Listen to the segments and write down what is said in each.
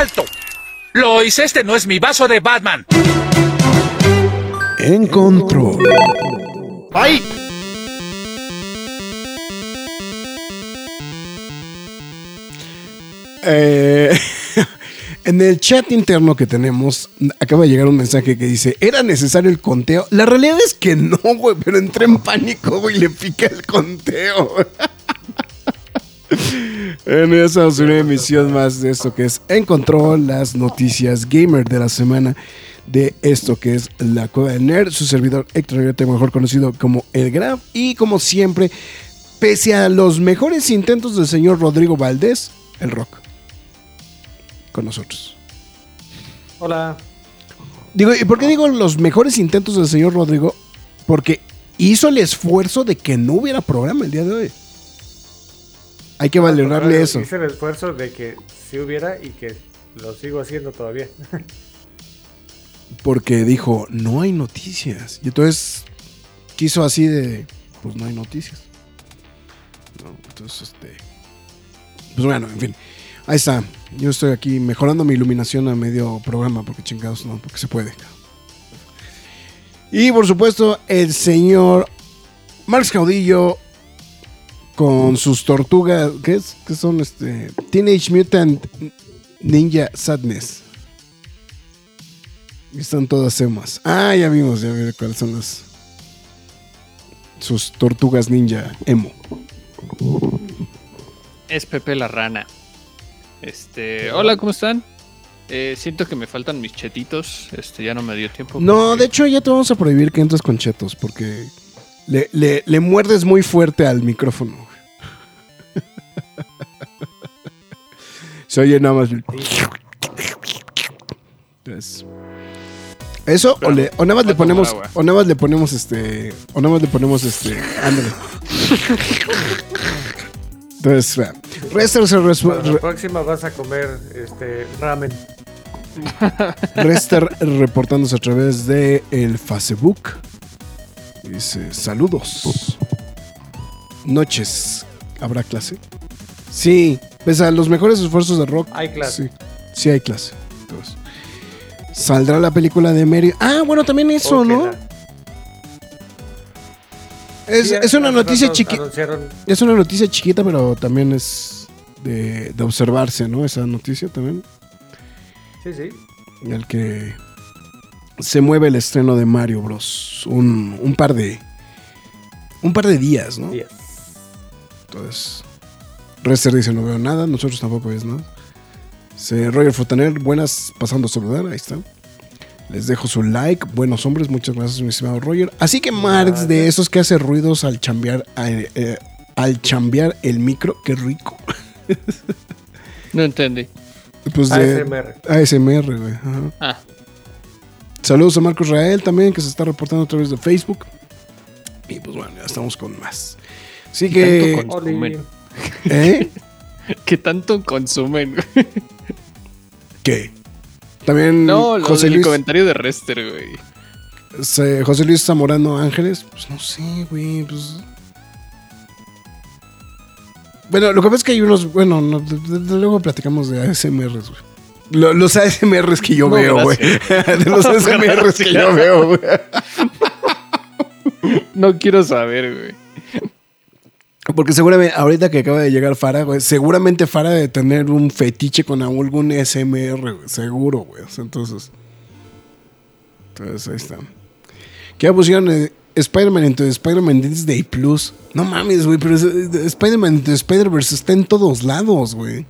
¡Alto! Lois, este no es mi vaso de Batman. En control. ¡Ay! Eh, en el chat interno que tenemos, acaba de llegar un mensaje que dice: ¿Era necesario el conteo? La realidad es que no, güey, pero entré en pánico, güey, y le piqué el conteo. En esa es una emisión más de esto que es Encontró las noticias gamer de la semana de esto que es la Cueva del Nerd, su servidor Héctor mejor conocido como El Graf, y como siempre, pese a los mejores intentos del señor Rodrigo Valdés, el rock. Con nosotros. Hola. Digo, ¿y por qué digo los mejores intentos del señor Rodrigo? Porque hizo el esfuerzo de que no hubiera programa el día de hoy. Hay que valorarle eso. Hice el esfuerzo de que sí hubiera y que lo sigo haciendo todavía. Porque dijo, no hay noticias. Y entonces quiso así de, pues no hay noticias. entonces, este... Pues bueno, en fin. Ahí está. Yo estoy aquí mejorando mi iluminación a medio programa, porque chingados no, porque se puede. Y por supuesto, el señor Marx Caudillo con sus tortugas, ¿qué es? ¿Qué son este? Teenage Mutant Ninja Sadness. Y están todas emas. Ah, ya vimos, ya vimos cuáles son las sus tortugas ninja emo. Es Pepe la rana. Este, hola, ¿cómo están? Eh, siento que me faltan mis chetitos. Este, ya no me dio tiempo. No, de hecho ya te vamos a prohibir que entres con chetos porque le, le, le muerdes muy fuerte al micrófono. Se oye nada más. Eso, o, le, o, nada más le ponemos. O nada más le ponemos este. O nada más le ponemos este. Ándale. Entonces, Rester se La próxima vas a comer este ramen. Rester reportándose a través de el Facebook. Dice: Saludos. Noches. ¿Habrá clase? Sí, pese a los mejores esfuerzos de rock. Hay clase. Sí, sí hay clase. Entonces, saldrá la película de Mary. Ah, bueno, también eso, ¿no? Es, es, una noticia chiquita. Es una noticia chiquita, pero también es de, de, observarse, ¿no? Esa noticia también. Sí, sí. Y al que se mueve el estreno de Mario Bros. Un, un par de. Un par de días, ¿no? Días. Entonces. Rester dice no veo nada, nosotros tampoco ves nada. Se Roger Fotaner, buenas, pasando a saludar, ahí está. Les dejo su like, buenos hombres, muchas gracias mi estimado Roger. Así que Marx, de esos que hace ruidos al chambear, eh, al chambear el micro, qué rico. no entendí. Pues de ASMR. ASMR, güey. Ah. Saludos a Marcos Rael también, que se está reportando a través de Facebook. Y pues bueno, ya estamos con más. Así que... ¿Eh? ¿Qué tanto consumen? ¿Qué? También no, José Luis... comentario de Rester, güey. José Luis Zamorano Ángeles, pues no sé, güey, pues... Bueno, lo que pasa es que hay unos, bueno, luego platicamos de ASMRs, güey. los ASMRs que yo veo, güey. de los ASMRs que yo veo, güey. no quiero saber, güey. Porque seguramente, ahorita que acaba de llegar Fara, güey, seguramente Fara de tener un fetiche con algún SMR, güey, seguro, güey. Entonces, entonces ahí está. ¿Qué pusieron eh, Spider-Man into Spider-Man Disney Plus? No mames, güey, pero Spider-Man into Spider-Verse está en todos lados, güey.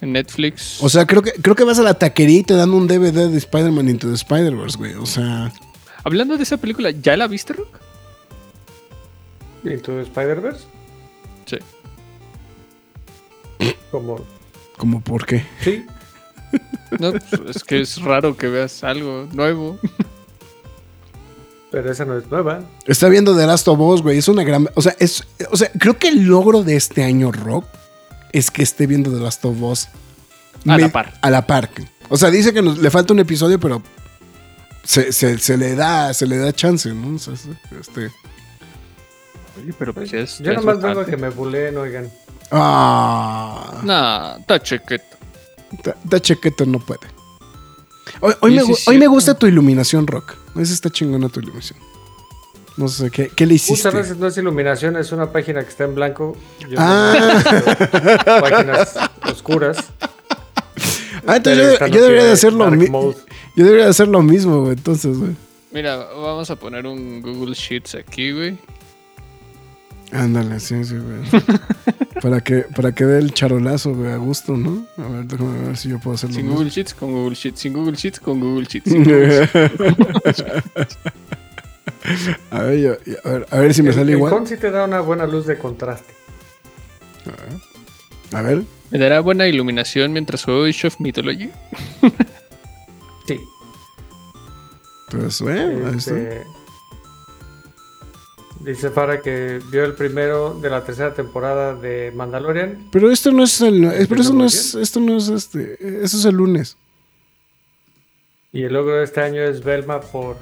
En Netflix. O sea, creo que, creo que vas a la taquería y te dan un DVD de Spider-Man into the Spider-Verse, güey. O sea. Hablando de esa película, ¿ya la viste, Rock? ¿Into the Spider-Verse? Sí. Como. ¿Cómo por qué? Sí. No, pues, es que es raro que veas algo nuevo. Pero esa no es nueva. Está viendo The Last of Us, güey. Es una gran. O sea, es, o sea, creo que el logro de este año, Rock, es que esté viendo The Last of Us. A la par. A la par. O sea, dice que nos- le falta un episodio, pero se, se- se le da, se le da chance, ¿no? O sea, este. Oye, pero pues ya es. Yo ya nomás vengo a que me buleen, oigan. Ah. Nah, está chequeto. Da chequeto, no puede. Hoy, hoy me, hoy me gusta tu iluminación, Rock. Esa está chingona tu iluminación. No sé, ¿qué, qué le hiciste? Muchas veces no es iluminación, es una página que está en blanco. Yo Ah. páginas oscuras. Ah, entonces yo, yo debería de hacer lo mismo. Yo debería de hacer lo mismo, güey. Entonces, güey. Mira, vamos a poner un Google Sheets aquí, güey. Ándale, sí, sí, güey. para que, para que dé el charolazo, güey, a gusto, ¿no? A ver, déjame ver si yo puedo hacerlo. Sin mismo. Google Sheets, con Google Sheets. Sin Google Sheets, con Google Sheets. sin Google Sheets. a ver, yo- a ver, a ver si me El- sale el igual. Home sí te da una buena luz de contraste. A ver. ¿Me dará buena iluminación mientras juego Age of Mythology? Sí. Pues, bueno, ahí está. Dice Fara que vio el primero de la tercera temporada de Mandalorian. Pero esto no es el. Pero eso no es. Esto no es este. Eso es el lunes. Y el logro de este año es Velma por.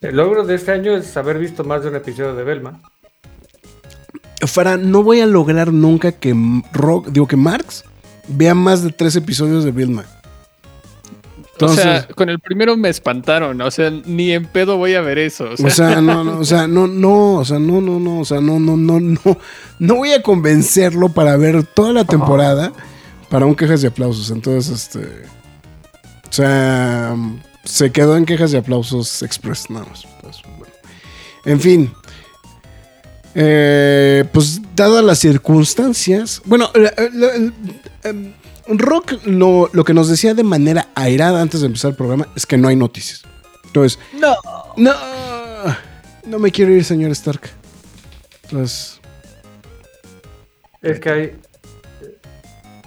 El logro de este año es haber visto más de un episodio de Velma. Fara, no voy a lograr nunca que Rock, digo que Marx vea más de tres episodios de O sea, con el primero me espantaron. O sea, ni en pedo voy a ver eso. O sea, O sea, no, no, o sea, no, no, o sea, no, no, no, o sea, no, no, no, no, no voy a convencerlo para ver toda la temporada para un quejas y aplausos. Entonces, este, o sea, se quedó en quejas y aplausos express, nada más. Pues, bueno. En fin, eh, pues dadas las circunstancias, bueno, la- la- el- em, Rock lo, lo que nos decía de manera airada antes de empezar el programa es que no hay noticias. Entonces, no. no, no me quiero ir, señor Stark. Entonces, Es que hay.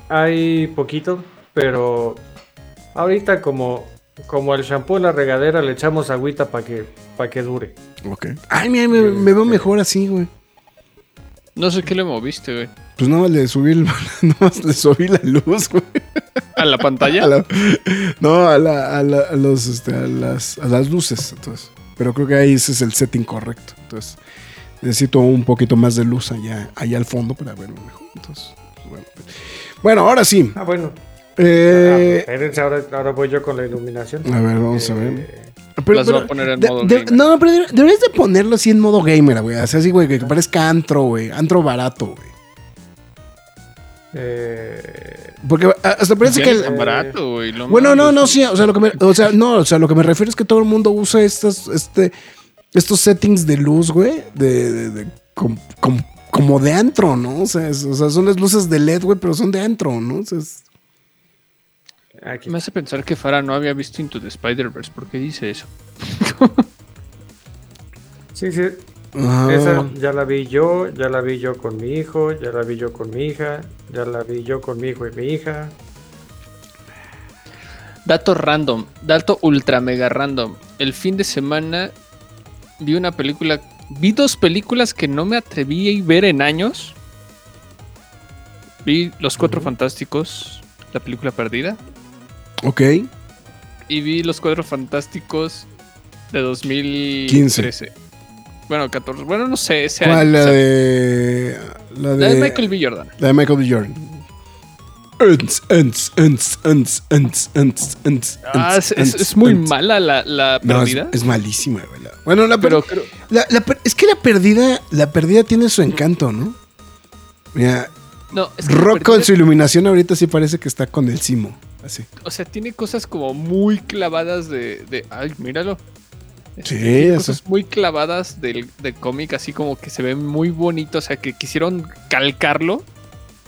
Hay poquito, pero. Ahorita, como, como el shampoo en la regadera, le echamos agüita para que, pa' que dure. ok. Ay, mira, me, me veo mejor así, güey. No sé qué le moviste, güey. Pues nada más le subí, el- nada más le subí la luz, güey. ¿A la pantalla? A la- no, a, la- a la- a los, este, a, las, a las luces, entonces. Pero creo que ahí ese es el setting correcto. Entonces, necesito un poquito más de luz allá, allá al fondo para verlo mejor. Entonces, pues, bueno. Bueno, ahora sí. Ah, bueno. Eh, Ah, espérense, ahora, ahora voy yo con la iluminación. a ver, vamos a Eh, ver. Pero- Las voy a poner en de- modo de- gamer. No, pero de- deberías de ponerlo así en modo gamer, güey. Así, así, güey, que parezca antro, güey. Antro barato, güey. Eh, Porque ah, hasta parece que... el- barato, güey. bueno, no, no, sí, o sea, lo que me, o sea, no, o sea, lo que me refiero es que todo el mundo usa estas, este, estos settings de luz, güey, de, de- de- com- com- como de antro, ¿no? O sea, es- o sea, son las luces de LED, güey, pero son de antro, ¿no? O sea, es- aquí. Me hace pensar que Farah no había visto Into the Spider-Verse. ¿Por qué dice eso? Sí, sí. Ah, Esa ya la vi yo, ya la vi yo con mi hijo, ya la vi yo con mi hija, ya la vi yo con mi hijo y mi hija. Dato random, dato ultra mega random. El fin de semana vi una película, vi dos películas que no me atreví a ver en años. Vi Los Cuatro Fantásticos, la película perdida, ok. y vi Los Cuatro Fantásticos de 2013. Bueno, 14, bueno, no sé, ese año. ¿Cuál? La o sea, de... La la de... de Michael B. Jordan. La de Michael B. Jordan. Ents, ents, ents, ents, ents, ents, ents, Ah, ents, es, es- ents, es muy ents. mala la, la No, es, perdida. es malísima, güey. Bueno, la, pero per- creo- la- la per- es que la perdida, la perdida tiene su encanto, ¿no? Mira, no, es que la Rock con perdida- su iluminación ahorita sí parece que está con el Simo, así. O sea, tiene cosas como muy clavadas de. de ay, míralo. Este, Sí, eso. cosas muy clavadas del, de cómic, así como que se ven muy bonitos. O sea, que quisieron calcarlo,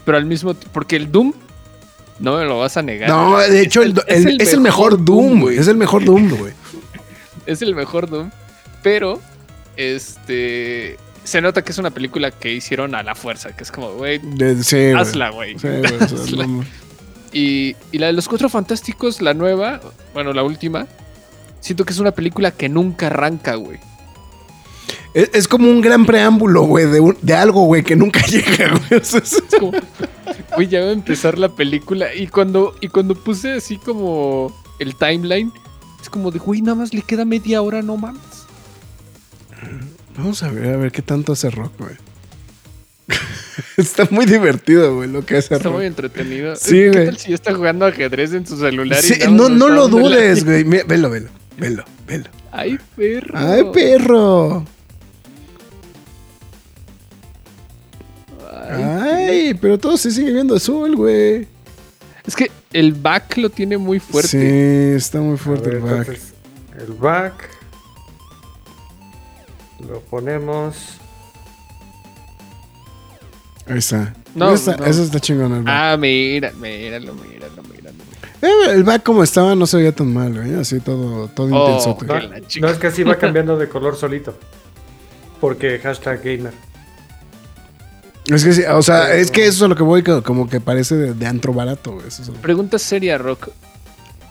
pero al mismo tiempo. Porque el Doom, no me lo vas a negar. No, de hecho, Es el, el- es el mejor Doom, güey. Es el mejor Doom, güey. Es el mejor Doom. Pero, este. se nota que es una película que hicieron a la fuerza, que es como, güey, sí, hazla, güey. Sí, Hazla. no- Y, y la de los Cuatro Fantásticos, la nueva, bueno, la última, siento que es una película que nunca arranca, güey. Es, es como un gran preámbulo, güey, de, un- de algo, güey, que nunca llega, güey. Es- como, güey, ya va a empezar la película. Y cuando, y cuando puse así como el timeline, es como de, güey, nada más le queda media hora, no mames. Vamos a ver, a ver qué tanto hace Rock, güey. está muy divertido, güey, lo que hace Está Rock. muy entretenido. Sí, ¿Qué güey. tal si ya está jugando ajedrez en su celular? y Sí, no, no lo dudes, güey. Velo, velo, velo, velo. Ay, perro. ¡Ay, perro! Ay. Ay, pero todo se sigue viendo azul, güey. Es que el back lo tiene muy fuerte. Sí, está muy fuerte ver, el back. entonces, el back. Lo ponemos. Ahí está. No, Eso está, no. eso está chingón el back. Ah, mira, míralo, míralo, míralo. Eh, el back como estaba no se veía tan mal, güey. Así todo, todo Oh, intenso. No, es que así va cambiando de color solito. Porque hashtag gamer. Es que sí, o sea, es que eso es a lo que voy, como que parece de, de antro barato, güey. Eso es lo- Pregunta seria, Rock.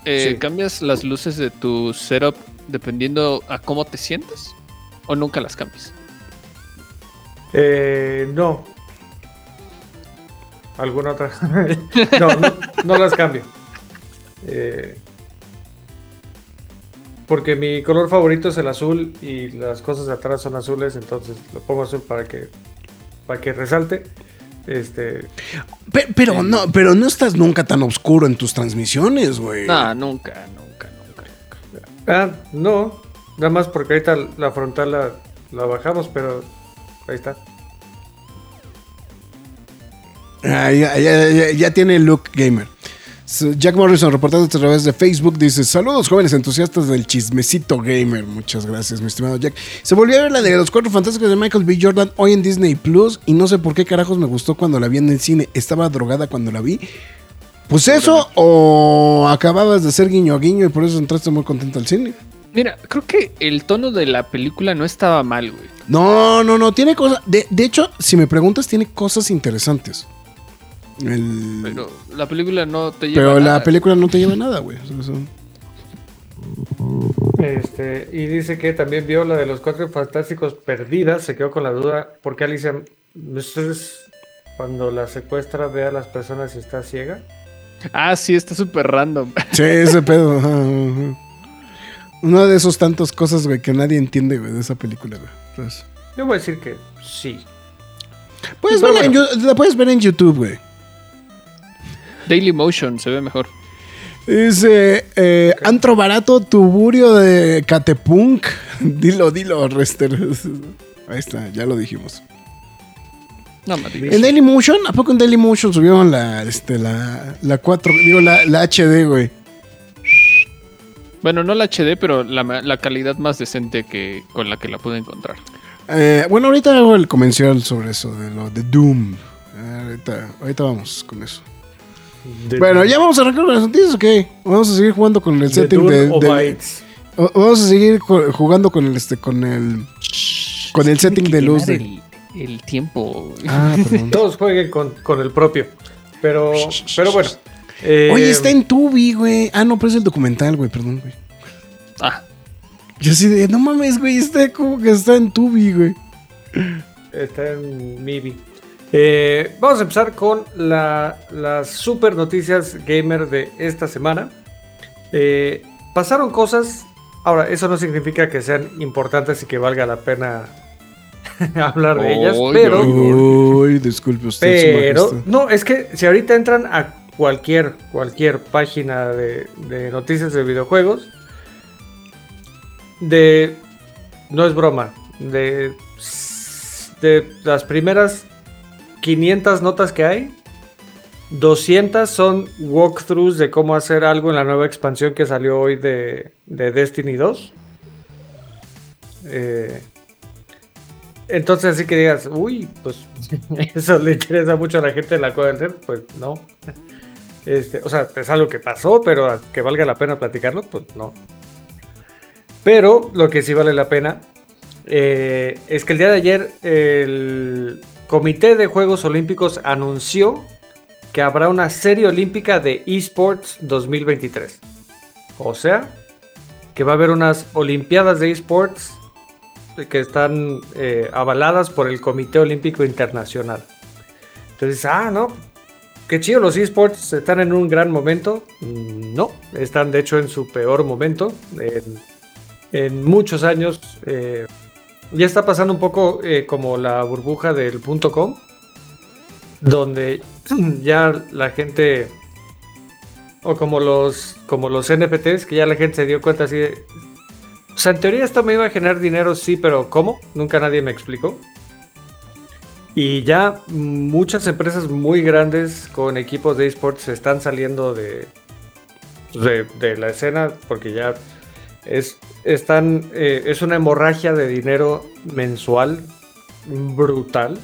Eh, Sí. ¿Cambias las luces de tu setup dependiendo a cómo te sientes? ¿O nunca las cambias? Eh, no. ¿Alguna otra? no, no, no las cambio. Eh, porque mi color favorito es el azul y las cosas de atrás son azules, entonces lo pongo azul para que para que resalte. Este, Pe- Pero, no, pero no estás nunca tan oscuro en tus transmisiones, güey. No, nunca, nunca, nunca. ah, no, nada más porque ahorita la frontal la, la bajamos, pero ahí está. Ah, ya, ya- ya- ya tiene look gamer. Jack Morrison reportando a través de Facebook dice: Saludos jóvenes entusiastas del chismecito gamer. Muchas gracias, mi estimado Jack. Se volvió a ver la de los cuatro fantásticos de Michael B. Jordan hoy en Disney Plus. Y no sé por qué carajos me gustó cuando la vi en el cine. Estaba drogada cuando la vi. Pues eso, o acababas de ser guiño a guiño y por eso entraste muy contento al cine. Mira, creo que el tono de la película no estaba mal, güey. No, no, no, tiene cosas. De, de hecho, si me preguntas, tiene cosas interesantes. El- Pero la película no te lleva Pero a la nada. película no te lleva nada, güey. Este, y dice que también vio la de los cuatro fantásticos perdida, se quedó con la duda, ¿por qué Alicia cuando la secuestra ve a las personas y está ciega? Ah, sí, está súper random. Sí, ese pedo. Una de esos tantas cosas, güey, que nadie entiende, güey, de esa película, güey. Entonces, Yo voy a decir que sí. puedes en bueno. La puedes ver en YouTube, güey. Daily Motion se ve mejor. Dice, eh, antro barato, tuburio de Catepunk. dilo, dilo, Rester. Ahí está, ya lo dijimos. No. ¿En Dailymotion? ¿A poco en Dailymotion subieron la, este, la, la 4, digo, la, la HD, güey? Bueno, no la HD, pero la, la calidad más decente que con la que la pude encontrar. Eh, bueno, ahorita hago el comercial sobre eso, de lo de Doom. Eh, ahorita, ahorita vamos con eso. De- Bueno, ¿ya vamos a arrancar con las noticias o qué? Vamos a seguir jugando con el de setting Dune de... o de- Bytes. o- vamos a seguir jugando con el, este, con el... Con el setting de luz de... El, el tiempo. Ah. Todos jueguen con, con el propio. Pero, pero bueno. eh, Oye, está en Tubi, güey. Ah, no, pero es el documental, güey, perdón, güey. Ah, Yo así de, no mames, güey, está como que está en Tubi, güey. Está en Mibi. Eh, vamos a empezar con la- las super noticias gamer de esta semana. Eh, pasaron cosas. Ahora, eso no significa que sean importantes y que valga la pena hablar de ellas, Oy, pero, Uy, disculpe usted, pero no, es que si ahorita entran a cualquier, cualquier página de, de noticias de videojuegos, de, no es broma, de, de las primeras 500 notas que hay, 200 son walkthroughs de cómo hacer algo en la nueva expansión que salió hoy de, de Destiny 2. Eh, entonces, así que digas, uy, pues eso le interesa mucho a la gente de la Cueva del Ser, pues no. Este, o sea, es algo que pasó, pero que valga la pena platicarlo, pues no. Pero lo que sí vale la pena eh, es que el día de ayer el Comité de Juegos Olímpicos anunció que habrá una serie olímpica de esports 2023. O sea, que va a haber unas Olimpiadas de esports que están eh, avaladas por el Comité Olímpico Internacional. Entonces, ah, no, qué chido, los esports están en un gran momento. No, están de hecho en su peor momento. En, muchos años eh, ya está pasando un poco eh, como la burbuja del punto com, donde ya la gente, o como los, como los NFTs, que ya la gente se dio cuenta así de... O sea, en teoría esto me iba a generar dinero, sí, pero ¿cómo? Nunca nadie me explicó. Y ya muchas empresas muy grandes con equipos de esports están saliendo de, de la escena porque ya es, están, eh, es una hemorragia de dinero mensual brutal.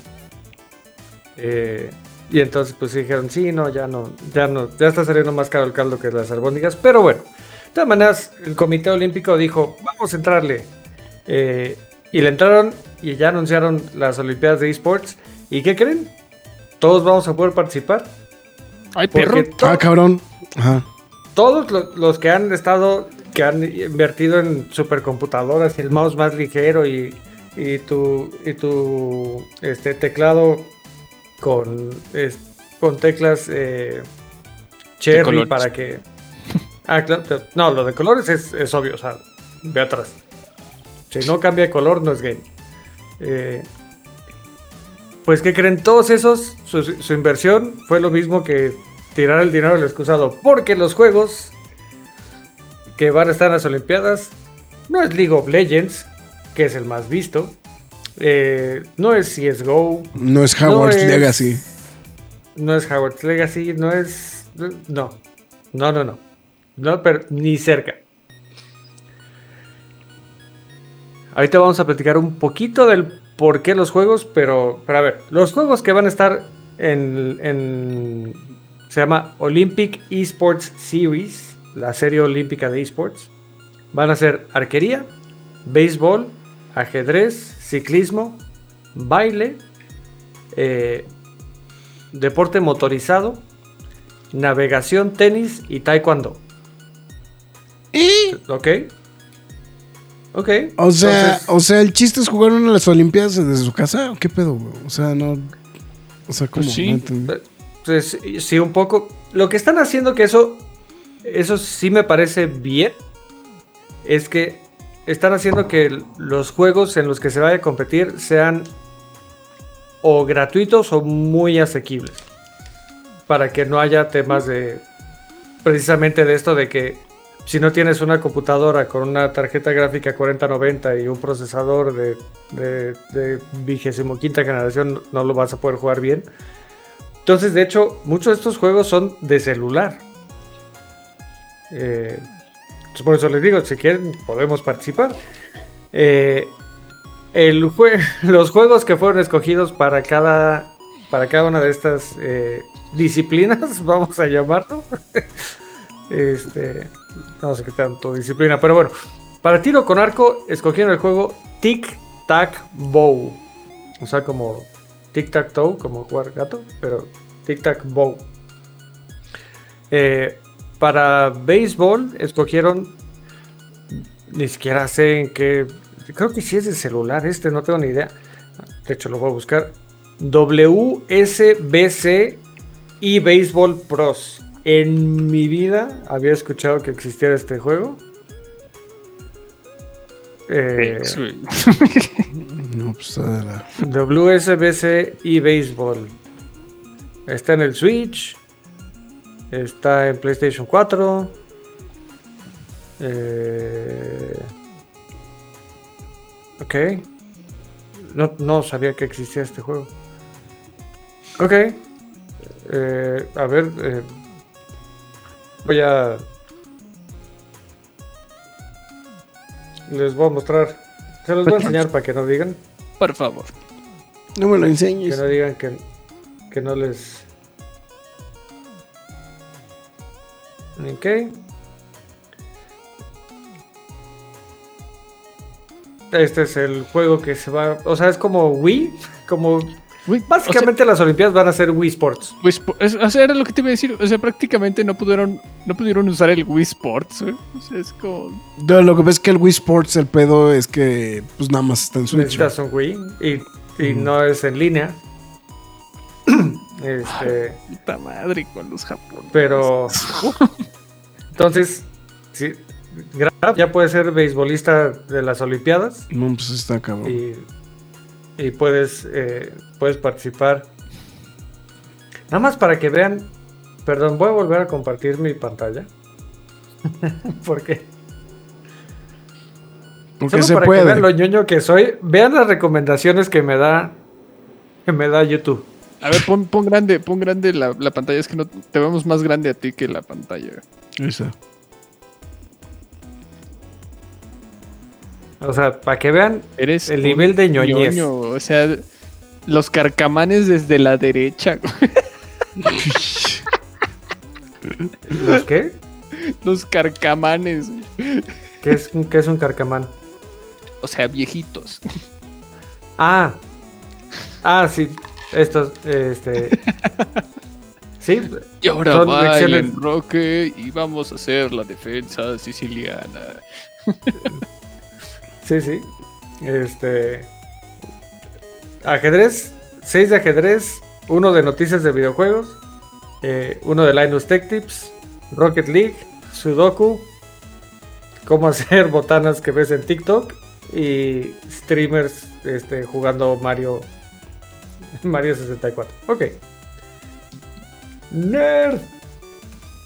Eh, y entonces pues dijeron, sí, no, ya no, ya no, ya está saliendo más caro el caldo que las albóndigas. Pero bueno, de todas maneras, el Comité Olímpico dijo, vamos a entrarle. Eh, y le entraron y ya anunciaron las Olimpiadas de Esports. ¿Y qué creen? Todos vamos a poder participar. Ay, perro. Ah, cabrón. Ajá. todos lo- los que han estado, que han invertido en supercomputadoras y el mouse más ligero y, y tu, y tu este, teclado con, es- con teclas eh, cherry para que... Ah, claro, no, lo de colores es, es obvio, o sea, ve atrás. Si no cambia de color, no es game. Eh, pues, ¿qué creen? Todos esos, su, su inversión fue lo mismo que tirar el dinero al excusado. Porque los juegos que van a estar en las Olimpiadas no es League of Legends, que es el más visto. eh, no es CSGO. No es Howard's es- Legacy. No es Howard's Legacy. No es. No. No, no, no. No, pero ni cerca. Ahorita vamos a platicar un poquito del por qué los juegos, pero, pero a ver, los juegos que van a estar en, en- se llama Olympic Esports Series, la serie olímpica de esports, van a ser arquería, béisbol, ajedrez, ciclismo, baile, eh, deporte motorizado, navegación, tenis y taekwondo. ¿Ok? Ok. O sea, entonces- o sea, el chiste es jugar una de las Olimpiadas desde su casa. ¿o ¿Qué pedo, güey? O sea, no. O sea, ¿cómo? Pues sí. No entendí. Pues, sí, un poco. Lo que están haciendo que eso, eso sí me parece bien, es que están haciendo que los juegos en los que se vaya a competir sean o gratuitos o muy asequibles. Para que no haya temas de, precisamente de esto de que si no tienes una computadora con una tarjeta gráfica 4090 y un procesador de, de, de 25 generación, no lo vas a poder jugar bien. Entonces, de hecho, muchos de estos juegos son de celular. Eh, por eso les digo, si quieren, podemos participar. Eh, el los juegos que fueron escogidos para cada, para cada una de estas eh, disciplinas, vamos a llamarlo. este, no sé qué tanto disciplina, pero bueno. Para tiro con arco, escogieron el juego Tic Tac Bow. O sea, como Tic Tac Toe, como jugar gato, pero Tic Tac Bow. Para béisbol escogieron, ni siquiera sé en qué, creo que sí es de celular este, no tengo ni idea. De hecho lo voy a buscar. WSBC y Baseball Pros. En mi vida había escuchado que existiera este juego. Eh. No, pues. WSBC y Baseball. Está en el Switch. Está en PlayStation 4. Eh, ok. No, no sabía que existía este juego. Ok. Eh, a ver. eh, voy a. Les voy a mostrar. Se los voy a enseñar para que no digan. Por favor. No me lo Que enseñes. no digan que, que no les. Ok. este es el juego que se va. O sea, es como Wii. Como. Güey, Básicamente las Olimpiadas van a ser Wii Sports. Wii Spo- es- o sea, era lo que te iba a decir. O sea, prácticamente no pudieron, no pudieron usar el Wii Sports. güey. O sea, es como. No, lo que pasa es que el Wii Sports, el pedo es que pues nada más está en Switch. Necesitas un Wii. Y, y no es en línea. este. Puta madre con los japoneses. Pero. Entonces. Sí, Graf ya puede ser beisbolista de las Olimpiadas. No, pues está cabrón. y, y puedes, eh, puedes participar. Nada más para que vean. Perdón, voy a volver a compartir mi pantalla. Porque Porque solo se para que puede. vean lo ñoño que soy, vean las recomendaciones que me da que me da YouTube. A ver, pon, pon grande, pon grande la, la pantalla. Es que no te vemos más grande a ti que la pantalla. Ahí está. O sea, para que vean Eres El nivel de ñoñez. ñoño, O sea, los carcamanes desde la derecha. los qué, los carcamanes. qué es, qué es un carcamán. O sea, viejitos. Ah, ah, sí, estos, este, sí, Y ahora Son va el enroque y vamos a hacer la defensa siciliana. Sí, sí. Este. Ajedrez. 6 de ajedrez. Uno de noticias de videojuegos. eh, uno de Linus Tech Tips. Rocket League. Sudoku. Cómo hacer botanas que ves en TikTok. Y streamers este, jugando Mario. Mario 64. Ok. Nerd.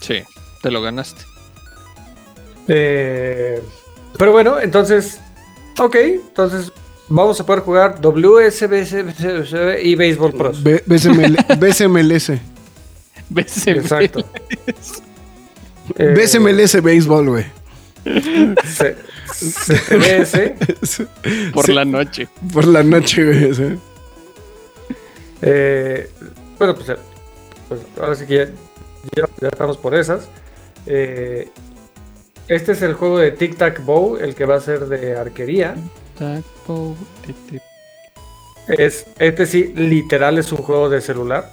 Sí, te lo ganaste. Eh, pero bueno, entonces. Ok, entonces vamos a poder jugar WSBC y Baseball Pros. B-. ¿Ves? Exacto. Eh, BSMLS Béisbol, güey. C- CTBS. Por Sí, la noche. Por la noche, güey. Eh, bueno, pues, eh, pues ahora sí que ya, ya- ya estamos por esas. Eh, este es el juego de Tic Tac Bow, el que va a ser de arquería. Taco, tete. Es, este sí, literal es un juego de celular.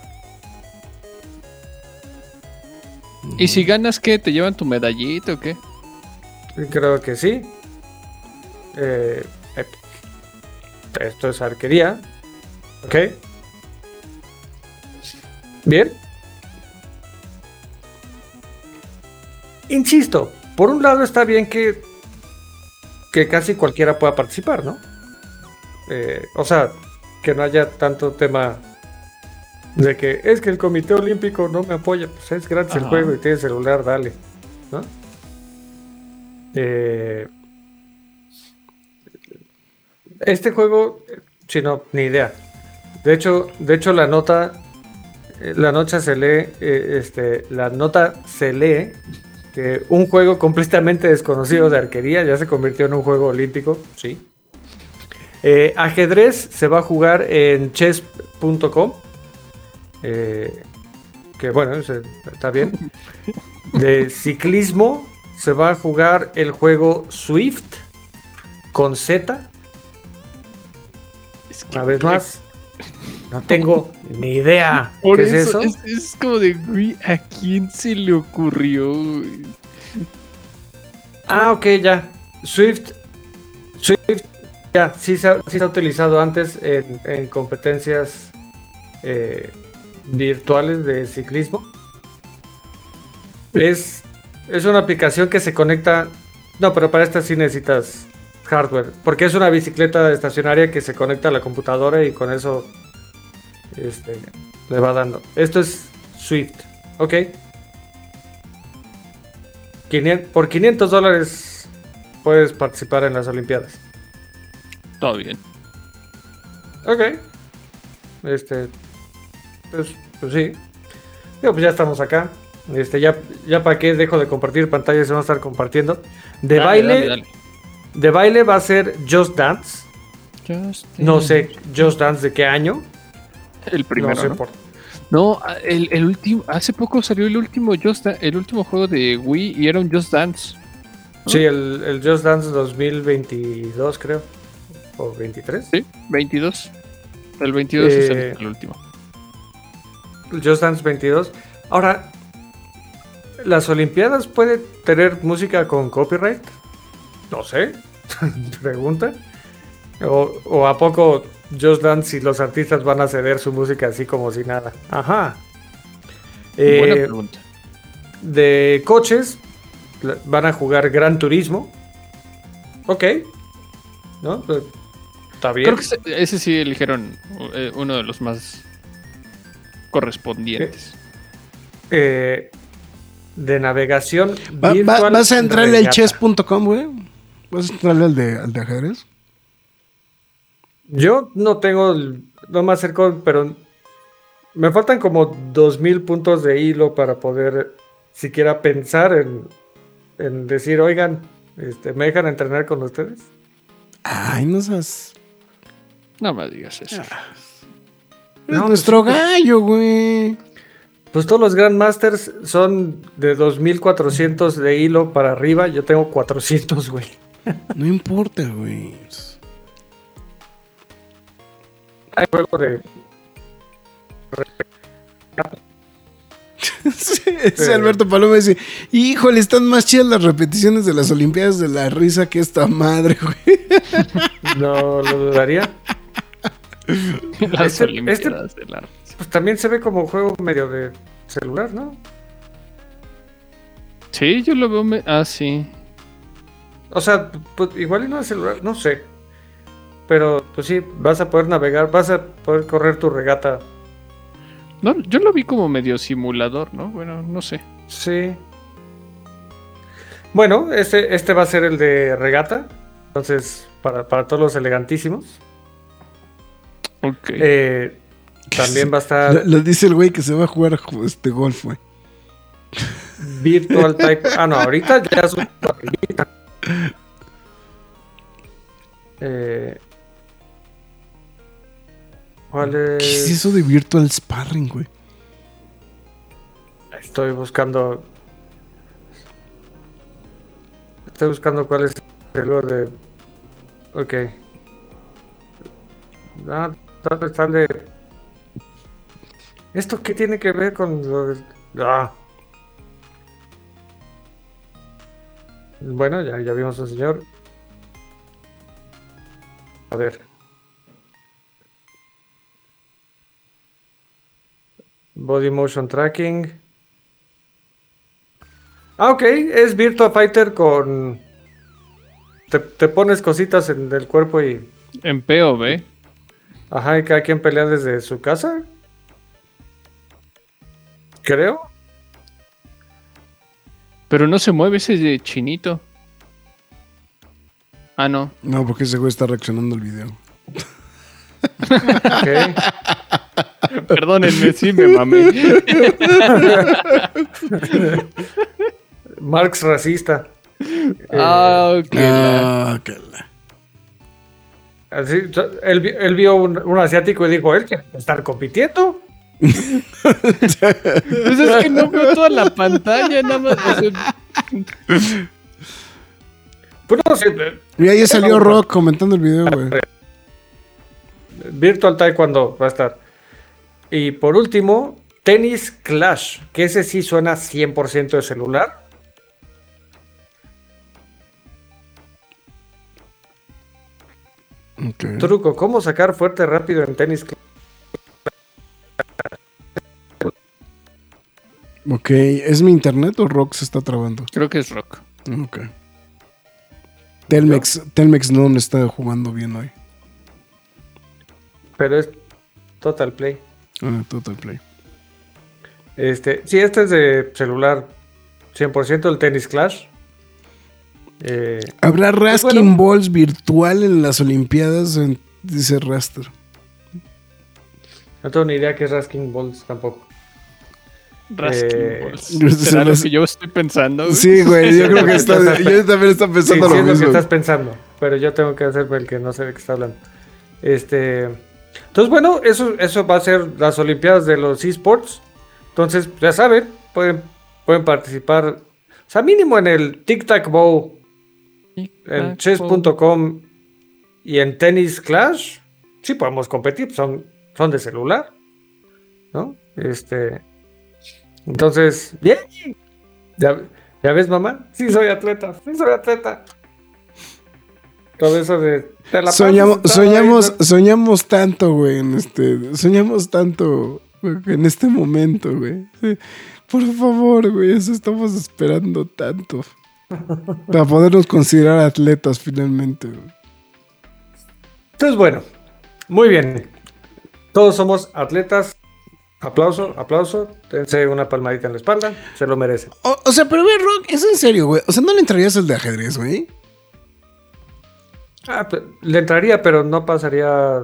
¿Y si ganas qué? ¿Te llevan tu medallita o qué? Creo que sí. Eh, eh, esto es arquería. Ok. Bien. Insisto, por un lado está bien que, que casi cualquiera pueda participar, ¿no? Eh, o sea, que no haya tanto tema de que es que el Comité Olímpico no me apoya. Pues es gratis el Ajá. juego y tienes celular, dale. ¿No? Eh, este juego, eh, si no, ni idea. De hecho, de hecho la nota, la nota se lee, eh, este, la nota se lee que un juego completamente desconocido de arquería ya se convirtió en un juego olímpico, sí. Eh, ajedrez se va a jugar en chess.com. eh, que bueno, está bien. De ciclismo se va a jugar el juego Swift con Z. Una vez más. No tengo ni idea. Por ¿Qué es eso, eso? Es, es como de, güey, ¿a quién se le ocurrió? güey? Ah, ok, ya. Swift. Swift. Ya, sí se ha, sí se ha utilizado antes en, en competencias eh, virtuales de ciclismo. Es, es una aplicación que se conecta. No, pero para esta sí necesitas hardware. Porque es una bicicleta estacionaria que se conecta a la computadora y con eso este, le va dando. Esto es Swift. Ok. 500 por 500 dólares puedes participar en las Olimpiadas. Todo bien. Ok. Este. Pues, pues sí. Digo, pues ya estamos acá. Este, ya, ya para qué dejo de compartir pantallas, se van a estar compartiendo. De Dale, baile. dale, dale. De baile va a ser Just Dance. No sé Just Dance de qué año. El primero, no sé ¿no? por. No, el, el último, hace poco salió el último Just Dan- el último juego de Wii y era un Just Dance. Sí, el, el Just Dance 2022, creo. o 23. Sí, 22. El 22 es el, Eh, el último. Just Dance 22. Ahora, ¿las Olimpiadas puede tener música con copyright? No sé. Pregunta. O, o a poco Just Dance y los artistas van a ceder su música así como si nada? Ajá. Eh, Buena pregunta. de coches van a jugar Gran Turismo. Ok. ¿No? Pues, Está bien. Creo que ese, sí eligieron eh, uno de los más correspondientes. Eh, de navegación. Va- va- ¿Vas a entrarle al chess.com, güey? ¿Vas a entrarle al de, al de ajedrez? Yo no tengo el- no me acerco, pero me faltan como 2000 puntos de hilo para poder siquiera pensar en, en decir, oigan, este, ¿me dejan entrenar con ustedes? Ay, no seas... No me digas eso. Eres No, nuestro gallo, güey. Pues todos los Grandmasters son de 2400 de hilo para arriba. Yo tengo 400, güey. No importa, güey. Hay juego de. Sí, ese Alberto Paloma dice, híjole, están más chidas las repeticiones de las Olimpiadas de la risa que esta madre, güey. No lo dudaría. Las Este- Olimpiadas de la- Pues también se ve como un juego medio de celular, ¿no? Sí, yo lo veo. me- Ah, sí. O sea, pues, igual y no de celular, no sé. Pero pues sí, vas a poder navegar, vas a poder correr tu regata. No, yo lo vi como medio simulador, ¿no? Bueno, no sé. Sí. Bueno, este, este va a ser el de regata. Entonces, para, para todos los elegantísimos. Ok. Eh, también va a estar lo dice el güey que se va a jugar ju- este golf, güey. Virtual Type. Ah, no, ahorita ya es un Eh, ¿Cuál ¿Qué es es? eso de Virtual Sparring, güey? Estoy buscando. Estoy buscando cuál es el juego de. Ok. Ah, ¿dónde está el de- ¿Esto qué tiene que ver con lo de.? Ah. Bueno, ya, ya vimos al señor. A ver. Body motion tracking. Ah, ok, es Virtua Fighter con. Te, te pones cositas en el cuerpo y. En POV. Ajá, y cada quien pelea desde su casa. Creo. Pero no se mueve ese de chinito. Ah, no. No, porque ese güey está reaccionando al video. Ok. Perdónenme, sí me mamé. Marx racista. Eh, ah, ok. Ah, que la- así, él, él vio un, un asiático y dijo: él estar compitiendo. Pues es que no veo toda la pantalla, nada más. o sea, Pues no sé, eh, Mira, ahí salió Rock comentando el video, güey. Virtual Taekwondo va a estar. Y por último, Tennis Clash, que ese sí suena 100% de celular. Ok. Truco, ¿cómo sacar fuerte rápido en Tennis Clash? Ok, ¿es mi internet o Rock se está trabando? creo que es rock. Ok. Telmex, Telmex no me está jugando bien hoy. Pero es Total Play. Ah, Total Play. Este, sí, este es de celular 100% el Tennis Clash. Eh, ¿Habrá Raskin Pues bueno. Balls virtual en las Olimpiadas? En- dice Raster. no tengo ni idea qué es Rasking Balls tampoco. Raskin Eh, Balls. se ¿Será lo que yo estoy pensando? güey? Sí, güey, yo creo que está. Yo también Sí, pensando sí lo es lo que mismo. estás pensando, pero yo tengo que hacerme el que no sé de qué está hablando. Este, entonces bueno, eso, eso va a ser las Olimpiadas de los esports. Entonces, ya saben, pueden, pueden participar, o sea, mínimo en el Tic Tac Bow, en chess.com y en tenis Clash sí podemos competir, son, son de celular, ¿no? Este, entonces, bien. ¿Ya, ya ves, mamá? Sí soy atleta, sí soy atleta. Todo eso de... te la pasas Soñamos, soñamos, ¿no? soñamos tanto, güey, en este, soñamos tanto en este momento, güey. Sí. Por favor, güey, eso estamos esperando tanto. Para podernos considerar atletas finalmente. güey. Entonces, bueno, muy bien. Todos somos atletas. Aplauso, aplauso. Dense una palmadita en la espalda. Se lo merecen. O, o sea, pero, güey, Rock, es en serio, güey. O sea, ¿no le entrarías el de ajedrez, güey? Ah, le entraría, pero no pasaría.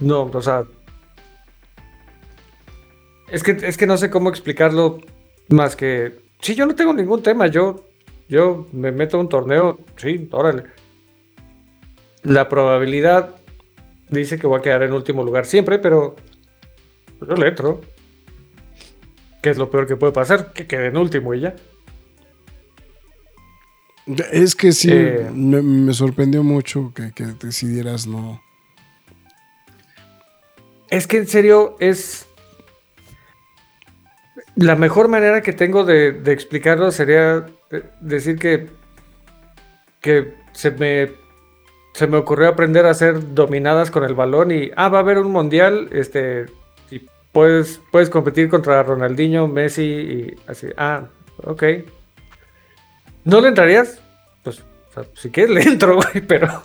No, o sea. Es que, es que no sé cómo explicarlo más que. Sí, yo no tengo ningún tema. Yo, yo me meto a un torneo. Sí, órale. La probabilidad dice que voy a quedar en último lugar siempre, pero yo le entro. ¿Qué es lo peor que puede pasar? Que quede en último y ya. Es que sí, Eh. me, me sorprendió mucho que, que decidieras no. Es que en serio es. La mejor manera que tengo de, de explicarlo sería de- decir que. que se me. Se me ocurrió aprender a hacer dominadas con el balón y. Ah, va a haber un mundial. Este. Y puedes, puedes competir contra Ronaldinho, Messi y así. Ah, ok. ¿No le entrarías? Pues, o sea, si quieres le entro, güey, pero.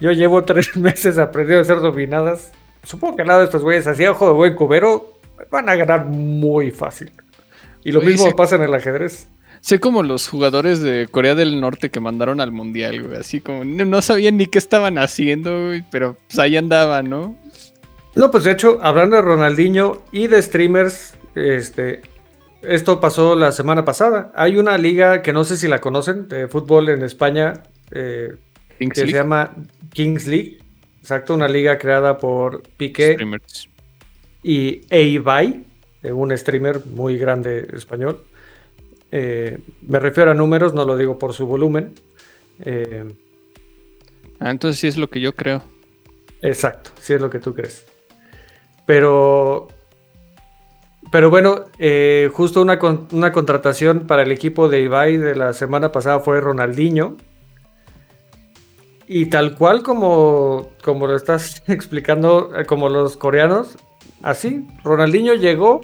Yo llevo tres meses aprendiendo a hacer dominadas. Supongo que al lado de estos güeyes así, ojo de buen cubero, van a ganar muy fácil. Y lo mismo pasa en el ajedrez. Sé como los jugadores de Corea del Norte que mandaron al mundial, güey. Así como no, no sabían ni qué estaban haciendo, güey, pero pues ahí andaban, ¿no? No, pues de hecho, hablando de Ronaldinho y de streamers, este, esto pasó la semana pasada. Hay una liga que no sé si la conocen, de fútbol en España, eh, que se llama Kings League. Exacto, una liga creada por Piqué streamers. y Eibai, eh, un streamer muy grande español. Eh, me refiero a números, no lo digo por su volumen. Eh, Ah, entonces sí es lo que yo creo. exacto, si es lo que tú crees. Pero, pero bueno, eh, justo una, una contratación para el equipo de Ibai de la semana pasada fue Ronaldinho. Y tal cual como, como lo estás explicando, eh, como los coreanos, así, Ronaldinho llegó,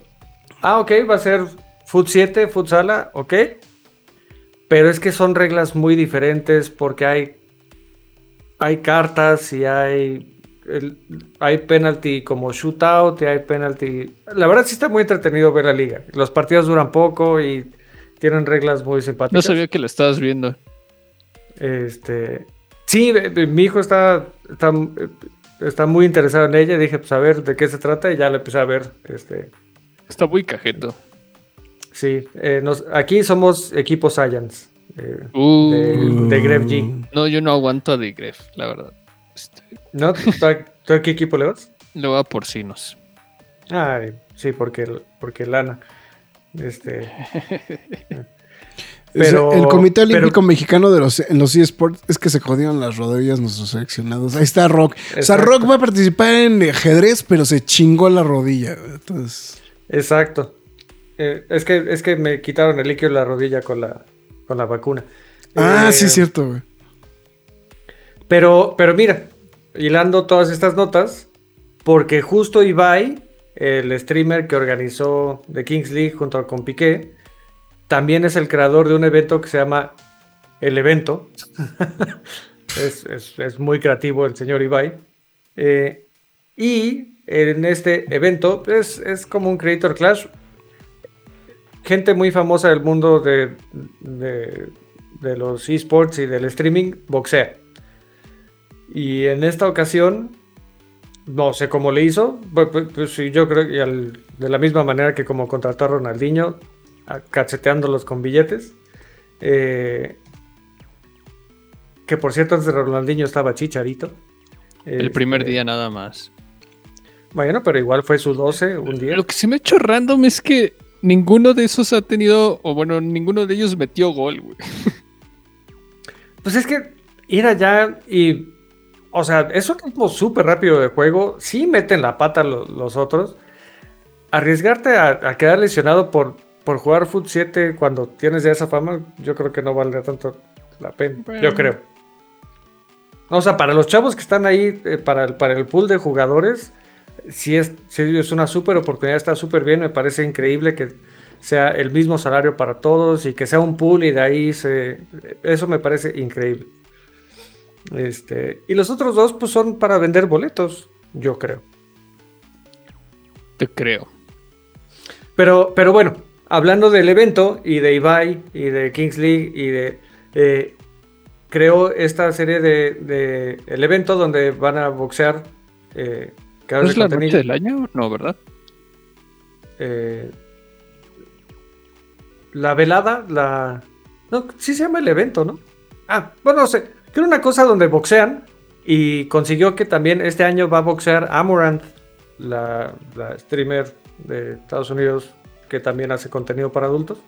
ah, ok, va a ser Foot 7, Futsala, ok. Pero es que son reglas muy diferentes porque hay, hay cartas y hay, el- hay penalty como shootout y hay penalty. La verdad sí está muy entretenido ver la liga. Los partidos duran poco y tienen reglas muy No simpáticas. sabía que lo estabas viendo. Este, sí, de- de- mi hijo está, está, está muy interesado en ella. Dije, pues a ver de qué se trata y ya lo empecé a ver. Este, Está muy cajeto. sí, eh, nos- aquí somos equipo Science. eh, Uh, de, de Gref G. No, yo no aguanto a The Gref, la verdad. ¿No? ¿Tú, a qué equipo le vas? le voy a porcinos. Ay, sí, porque, porque lana. Este, Es Pero- el Comité Olímpico pero- Mexicano de los, en los eSports es que se jodieron las rodillas nuestros seleccionados. Ahí está Rock. O sea. Rock va a participar en ajedrez, pero se chingó la rodilla. Entonces, exacto. Eh, es, que, es que me quitaron el líquido de la rodilla con la, con la vacuna. ah, Eh, sí, es cierto, güey. Pero, pero mira, hilando todas estas notas, porque justo Ibai, el streamer que organizó The Kings League junto con Piqué, también es el creador de un evento que se llama El Evento. es, es- es muy creativo el señor Ibai. Eh, y en este evento es, es como un Creator Clash. Gente muy famosa del mundo de, de- de los esports y del streaming boxea. Y en esta ocasión, no sé cómo le hizo. Pues, pues, yo creo que al- de la misma manera que como contrató a Ronaldinho, a- cacheteándolos con billetes. Eh, que por cierto, antes de Ronaldinho estaba Chicharito. El primer Este, día nada más. Bueno, pero igual fue su 12 un día. Lo que se me ha hecho random es que ninguno de esos ha tenido, o bueno, ninguno de ellos metió gol, güey. Pues es que ir allá y, o sea, es un ritmo súper rápido de juego, sí meten la pata lo- los otros. Arriesgarte a, a quedar lesionado por, por jugar Foot 7 cuando tienes ya esa fama, yo creo que no valdría tanto la pena, Bueno. yo creo. O sea, para los chavos que están ahí, eh, para, el, para el pool de jugadores, sí es, sí es una súper oportunidad, está súper bien, me parece increíble que sea el mismo salario para todos y que sea un pool y de ahí se... Eso me parece increíble. Este, y los otros dos pues son para vender boletos, yo creo. Te creo. Pero, pero bueno, hablando del evento y de Ibai y de Kings League y de... eh, creo esta serie de, de- el evento donde van a boxear eh, ¿No creadores es de la noche del año? No, ¿verdad? eh, la velada, la... No, sí se llama el evento, ¿no? Ah, bueno, no sé. Era una cosa donde boxean y consiguió que también este año va a boxear Amorant, la, la streamer de Estados Unidos que también hace contenido para adultos.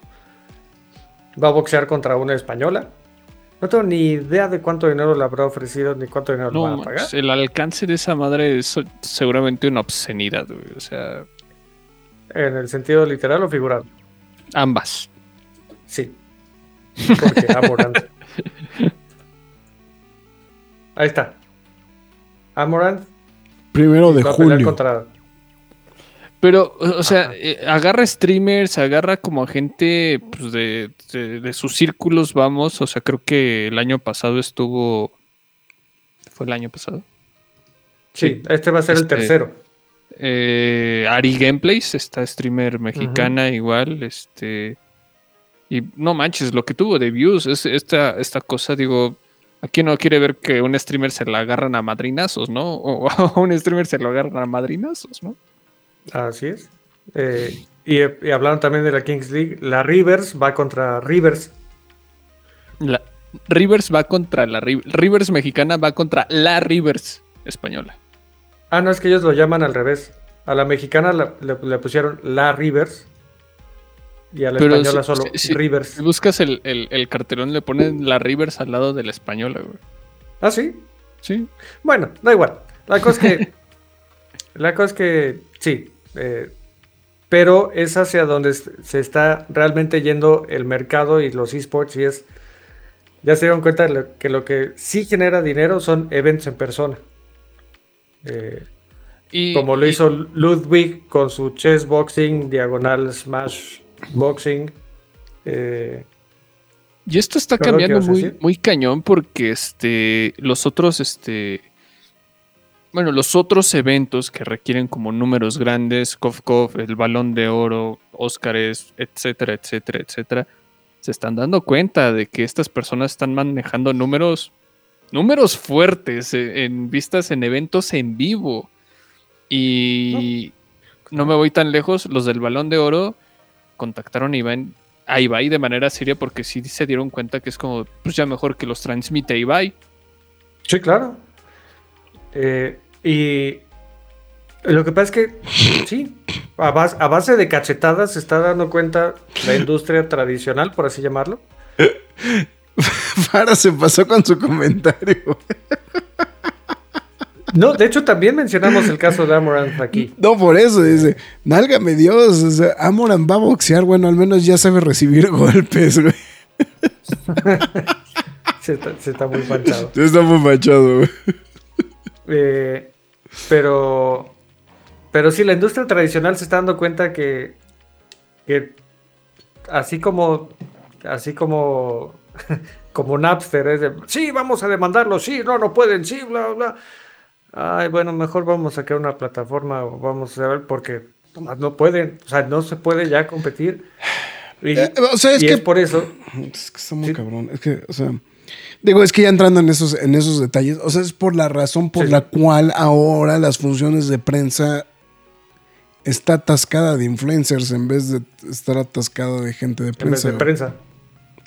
Va a boxear contra una española. No tengo ni idea de cuánto dinero le habrá ofrecido ni cuánto dinero le No, van a pagar. el alcance de esa madre es seguramente una obscenidad, güey. O sea, En el sentido literal o figurado. ambas. Sí. Porque Amorant. Ahí está. Amorant Primero de va a pelear julio. contra. Pero, o sea, eh, agarra streamers, agarra como a gente pues, de, de- de sus círculos, vamos. O sea, creo que el año pasado estuvo. ¿Fue el año pasado? Sí, este va a ser el Este- tercero. Eh, Ari Gameplays, esta streamer mexicana igual, este... Y no manches, lo que tuvo de views, es esta, esta cosa, digo, aquí no quiere ver que un streamer se la agarran a madrinazos, ¿no? O a un streamer se lo agarran a madrinazos, ¿no? Así es. Eh, y, y hablaron también de la Kings League. La Rivers va contra Rivers. La, Rivers va contra la Ri- Rivers mexicana, va contra la Rivers española. Ah, no, es que ellos lo llaman al revés. A la mexicana la- le, le pusieron la Rivers. Y a la Pero española si- solo si- Rivers. Si buscas el, el- el cartelón, le ponen la Rivers al lado de la española, güey. Ah, sí. Sí. Bueno, da igual. La cosa es que. la cosa es que. Sí. eh, pero es hacia donde se está realmente yendo el mercado y los esports. Y es. Ya se dieron cuenta lo- que lo que sí genera dinero son eventos en persona. Eh, Y, como lo y- hizo Ludwig con su chess boxing, diagonal smash boxing. eh, Y esto está Perdón, ¿qué cambiando muy, cañón porque este, los otros, este, bueno, los otros eventos que requieren como números grandes, Kof Kof, el Balón de Oro, Óscares, etcétera, etcétera, etcétera, se están dando cuenta de que estas personas están manejando números, números fuertes eh, en vistas en eventos en vivo. Y no me voy tan lejos, los del Balón de Oro contactaron a Ibai, a Ibai de manera seria porque sí se dieron cuenta que es como, pues ya mejor que los transmite Ibai. Sí, claro. Eh, y lo que pasa es que, sí, a base, a base de cachetadas se está dando cuenta la industria tradicional, por así llamarlo. Fara se pasó con su comentario. No, de hecho también mencionamos el caso de Amaranth aquí. No, por eso dice, nálgame Dios, o sea, Amoran va a boxear, bueno, al menos ya sabe recibir golpes, güey. Se está, se está muy manchado. Ya está muy machado, güey. Eh, pero, pero sí, la industria tradicional se está dando cuenta que, que así como, así como, como Napster es de, sí, vamos a demandarlo, sí, no, no pueden, sí, bla, bla. Ay, bueno, mejor vamos a crear una plataforma, o vamos a ver, porque no pueden, o sea, no se puede ya competir. Y, Eh, o sea, es y que- es por eso, Es que está muy Sí. cabrón. Es que, o sea, digo, es que ya entrando en esos, en esos detalles, o sea, es por la razón por Sí. la cual ahora las funciones de prensa está atascada de influencers en vez de estar atascada de gente de en vez prensa. de güey. prensa.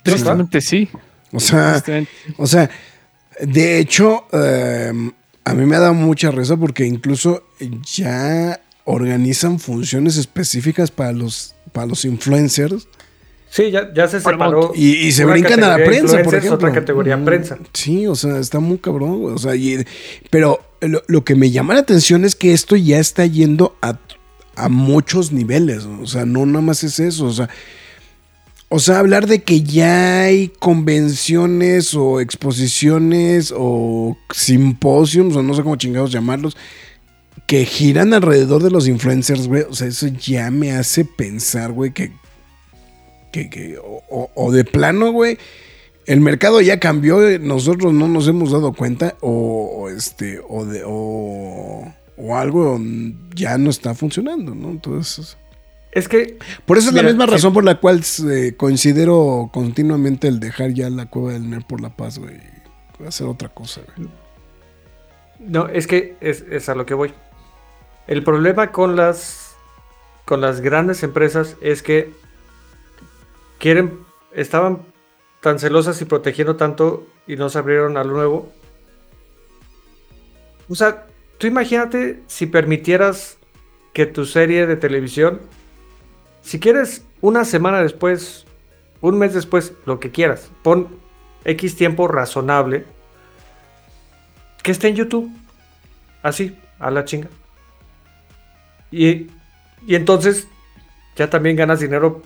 Tristemente sí. O sea, o sea, de hecho, eh, a mí me ha dado mucha risa porque incluso ya organizan funciones específicas para los, para los influencers Sí, ya, ya se separó. Y, y se brincan a la prensa, por ejemplo. Otra categoría Mm, prensa. Sí, o sea, está muy cabrón, güey. O sea, y- pero lo, lo que me llama la atención es que esto ya está yendo a, a muchos niveles. O sea, no nada más es eso. O sea, o sea, hablar de que ya hay convenciones o exposiciones o simposiums o no sé cómo chingados llamarlos que giran alrededor de los influencers, güey. O sea, eso ya me hace pensar, güey, que, que, que o, o- de plano, güey, el mercado ya cambió, nosotros no nos hemos dado cuenta o, o este o de o, o algo ya no está funcionando, ¿no? Entonces, Es que por eso es la misma sí. razón por la cual eh, considero continuamente el dejar ya la cueva del nerd por la paz, güey, hacer otra cosa, güey. No, es que es, es a lo que voy. El problema con las con las grandes empresas es que quieren estaban tan celosas y protegiendo tanto y no se abrieron a lo nuevo. O sea, tú imagínate si permitieras que tu serie de televisión, si quieres una semana después, un mes después, lo que quieras, pon X tiempo razonable que esté en YouTube. Así, a la chinga. Y, y entonces ya también ganas dinero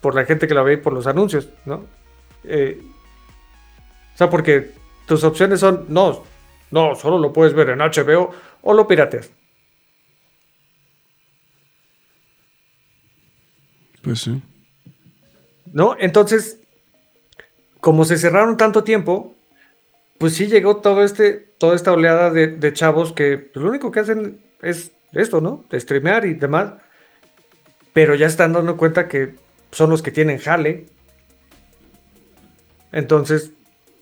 por la gente que la ve y por los anuncios, ¿no? Eh, o sea, porque tus opciones son, no, no, solo lo puedes ver en HBO o lo pirateas. Pues sí. ¿No? Entonces, como se cerraron tanto tiempo, pues sí llegó todo este, toda esta oleada de, chavos que pues, lo único que hacen es esto, ¿no? De streamear y demás. Pero ya están dando cuenta que son los que tienen jale. Entonces,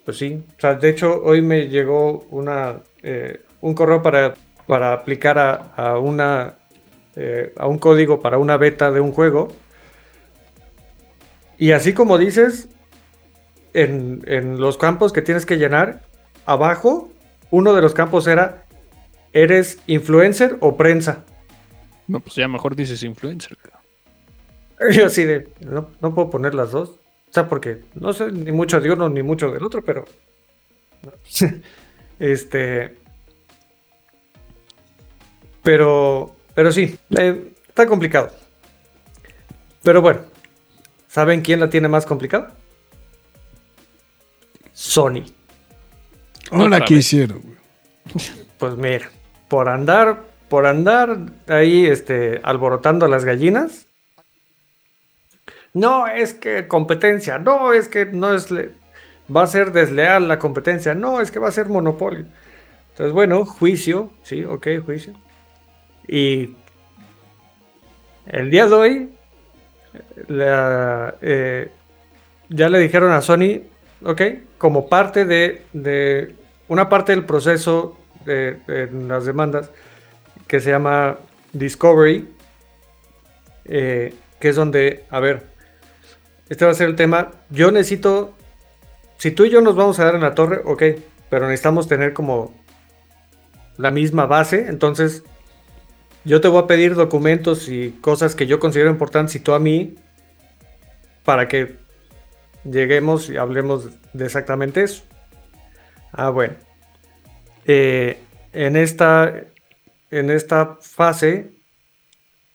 pues sí. O sea, de hecho, hoy me llegó una, eh, un correo para, para aplicar a, a una, eh, a un código para una beta de un juego. Y así como dices, en, en los campos que tienes que llenar, abajo, uno de los campos era, ¿eres influencer o prensa? No, pues ya mejor dices influencer. Yo así de, no, no puedo poner las dos. O sea, porque no sé ni mucho de uno ni mucho del otro, pero... este... Pero, pero sí, eh, está complicado. Pero bueno, ¿saben quién la tiene más complicada? Sony. Ahora, ¿qué hicieron? Pues mira, por andar, por andar ahí este, alborotando a las gallinas. No es que competencia, no es que no es le- va a ser desleal la competencia, no es que va a ser monopolio. Entonces, bueno, juicio, sí, ok, juicio. Y el día de hoy eh, ya le dijeron a Sony, ok, como parte de, una parte del proceso de, de las demandas que se llama Discovery, eh, que es donde, a ver, este va a ser el tema. Yo necesito, si tú y yo nos vamos a dar en la torre, ok, pero necesitamos tener como la misma base, entonces yo te voy a pedir documentos y cosas que yo considero importantes y tú a mí para que lleguemos y hablemos de exactamente eso. Ah, bueno. Eh, en, esta, en esta fase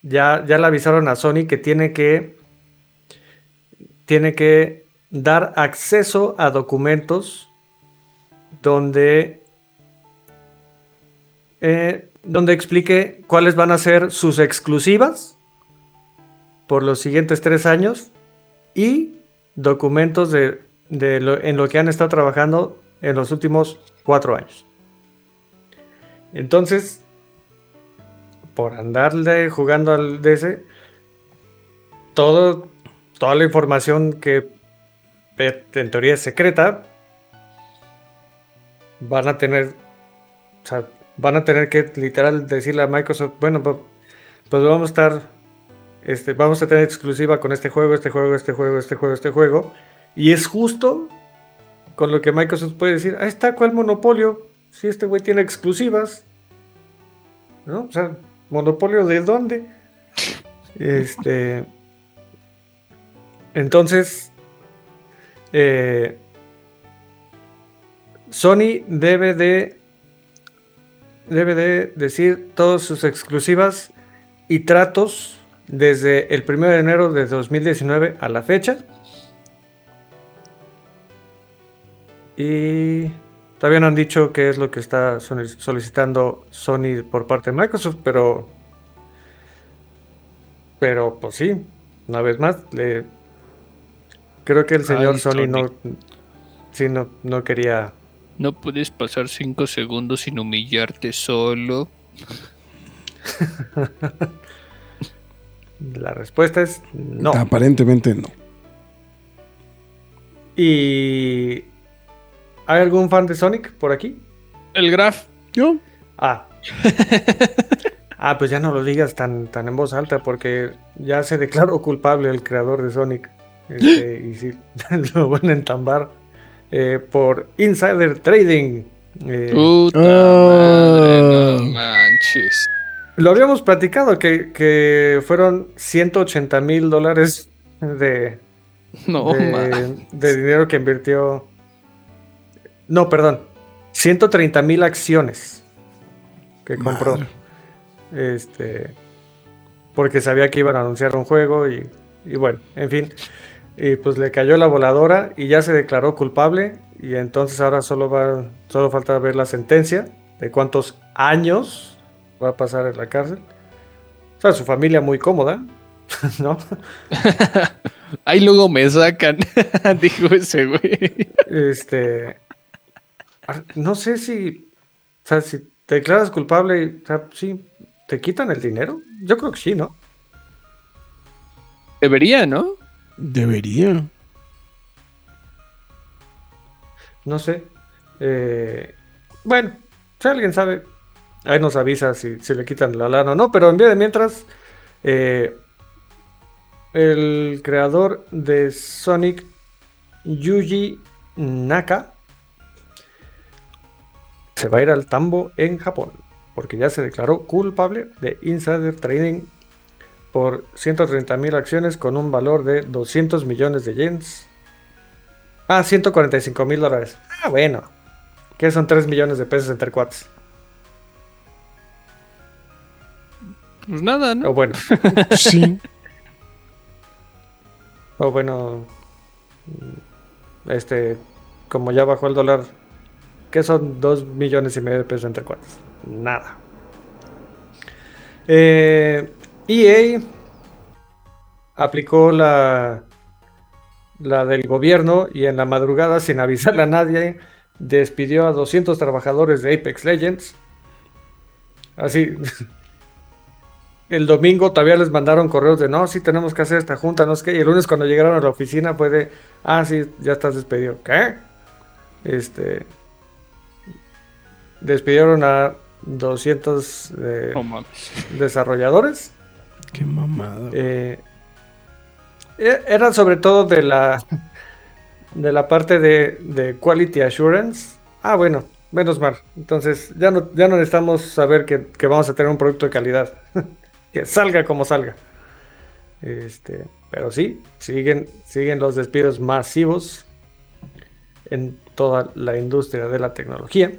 ya, ya le avisaron a Sony que tiene que tiene que dar acceso a documentos donde eh, donde explique cuáles van a ser sus exclusivas por los siguientes tres años y documentos de, en lo que han estado trabajando en los últimos cuatro años. Entonces, por andarle jugando al DS, todo, toda la información que en teoría es secreta, van a tener, van a tener que literal decirle a Microsoft, bueno, pues, pues vamos a estar, este, vamos a tener exclusiva con este juego, este juego, este juego, este juego, este juego, y es justo con lo que Microsoft puede decir, ahí está, ¿cuál monopolio? Si este güey tiene exclusivas, ¿no? O sea, ¿monopolio de dónde? Este. Entonces, eh, Sony debe de debe de decir todas sus exclusivas y tratos desde el 1 de enero de 2019 a la fecha. Y todavía no han dicho qué es lo que está solicitando Sony por parte de Microsoft, pero pero pues sí, una vez más, le, creo que el señor Sony, no, sí, no, no quería no puedes pasar cinco segundos sin humillarte solo. La respuesta es no. Aparentemente no. ¿Y hay algún fan de Sonic por aquí? El Graf. ¿Yo? Ah. ah, pues ya no lo digas tan, tan en voz alta porque ya se declaró culpable el creador de Sonic. Este, y sí, lo van a entambar eh, por Insider Trading. Eh, Puta madre, no manches. Lo habíamos platicado que, fueron 180 mil dólares de, no, de, dinero que invirtió. No, perdón. 130 mil acciones que compró. Este. Porque sabía que iban a anunciar un juego y, y bueno, en fin y pues le cayó la voladora y ya se declaró culpable y entonces ahora solo va solo falta ver la sentencia de cuántos años va a pasar en la cárcel. O sea, su familia muy cómoda, ¿no? Ahí luego me sacan, dijo ese güey. Este ah, no sé si o sea, si te declaras culpable, o sea, sí, te quitan el dinero. Yo creo que sí, ¿no? Debería, ¿no? Debería. No sé. Eh, bueno, si alguien sabe, ahí nos avisa si, le quitan la lana o no. Pero en vez de mientras, eh, el creador de Sonic, Yuji Naka, se va a ir al tambo en Japón. Porque ya se declaró culpable de insider trading por 130 mil acciones con un valor de 200 millones de yens. Ah, 145 mil dólares. Ah, bueno. Que son 3 millones de pesos entre cuates. Pues nada, ¿no? O bueno. sí. O bueno. Este. Como ya bajó el dólar. Que son 2 millones y medio de pesos entre cuates. Nada. Eh, EA aplicó la, la del gobierno y en la madrugada, sin avisarle a nadie, despidió a 200 trabajadores de Apex Legends. Así. El domingo todavía les mandaron correos de no, sí tenemos que hacer esta junta, no sé qué. Y el lunes cuando llegaron a la oficina fue de, ah, sí, ya estás despedido. ¿Qué? Este. Despidieron a 200 eh, desarrolladores Qué mamada. Eh, e, era sobre todo de la de la parte de, quality assurance. Ah, bueno, menos mal. Entonces ya no, ya no necesitamos saber que, vamos a tener un producto de calidad. que salga como salga. Este, pero sí, siguen, siguen los despidos masivos en toda la industria de la tecnología.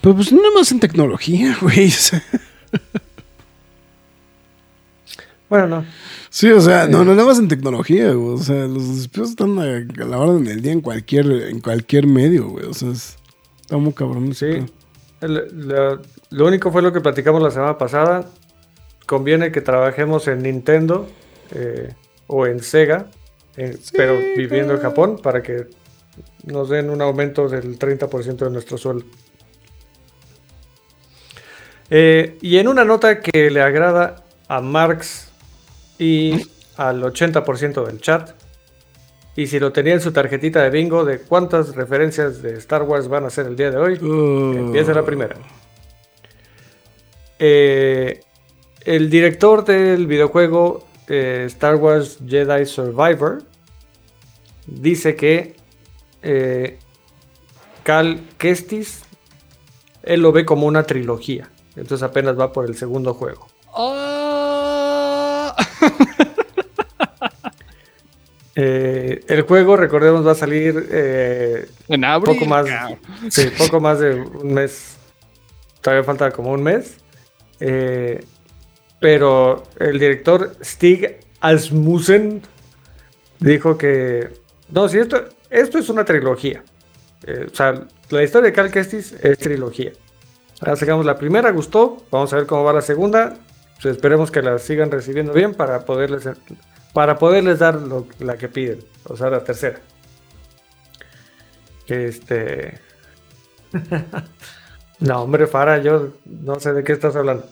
Pero pues no más en tecnología, güey. Bueno, no. Sí, o sea, no, no nada más en tecnología, güey. O sea, los despidos están a, la orden del día en cualquier, en cualquier medio, güey. O sea, está muy cabrón. Sí. lo único fue lo que platicamos la semana pasada. Conviene que trabajemos en Nintendo eh, o en Sega, pero viviendo en Japón, para que nos den un aumento del 30% de nuestro sueldo. Eh, y en una nota que le agrada a Marx y al 80% del chat. Y si lo tenía en su tarjetita de bingo de cuántas referencias de Star Wars van a ser el día de hoy, uh. empieza la primera. Eh, el director del videojuego eh, Star Wars Jedi Survivor dice que eh, Cal Kestis, él lo ve como una trilogía. Entonces apenas va por el segundo juego. Oh. Eh, el juego, recordemos, va a salir eh, En abril. poco más, cabrón. sí, poco más de un mes. Todavía falta como un mes. Eh, pero el director Stig Asmussen dijo que no, si esto, esto es una trilogía. O sea, la historia de Cal Kestis es trilogía. Ahora sacamos la primera, gustó. Vamos a ver cómo va la segunda. Pues esperemos que la sigan recibiendo bien para poderles, para poderles dar lo- la que piden. O sea, la tercera. Que este. no, hombre, Fara, yo no sé de qué estás hablando.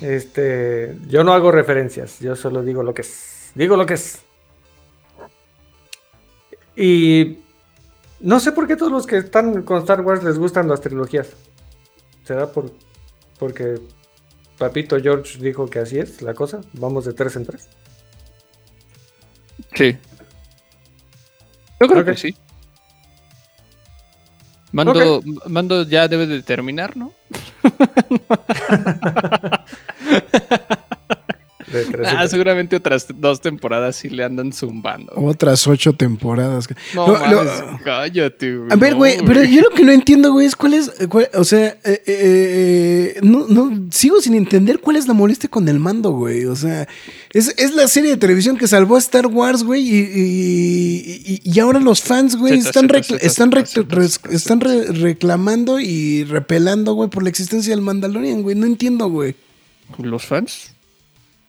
Este. Yo no hago referencias. Yo solo digo lo que es. Digo lo que es. Y. No sé por qué todos los que están con Star Wars les gustan las trilogías. ¿Será por, porque Papito George dijo que así es la cosa? Vamos de tres en tres. Sí. Yo creo que sí. Mando, Mando ya debe de terminar, ¿no? De tres en Ah, seguramente otras dos temporadas sí le andan zumbando. Otras ocho temporadas. No, Lo- mames, lo- cállate, güey. A ver, no, güey, pero yo lo que no entiendo, güey, es cuál es, cuál- o sea, eh, eh, eh, no, no, sigo sin entender cuál es la molestia con el mando, güey, o sea, es, es la serie de televisión que salvó a Star Wars, güey, y, y- y- y ahora los fans, güey, Zeta, están, recla- zeta, zeta, re- reclamando y repelando, güey, por la existencia del Mandalorian, güey, no entiendo, güey. ¿Los fans?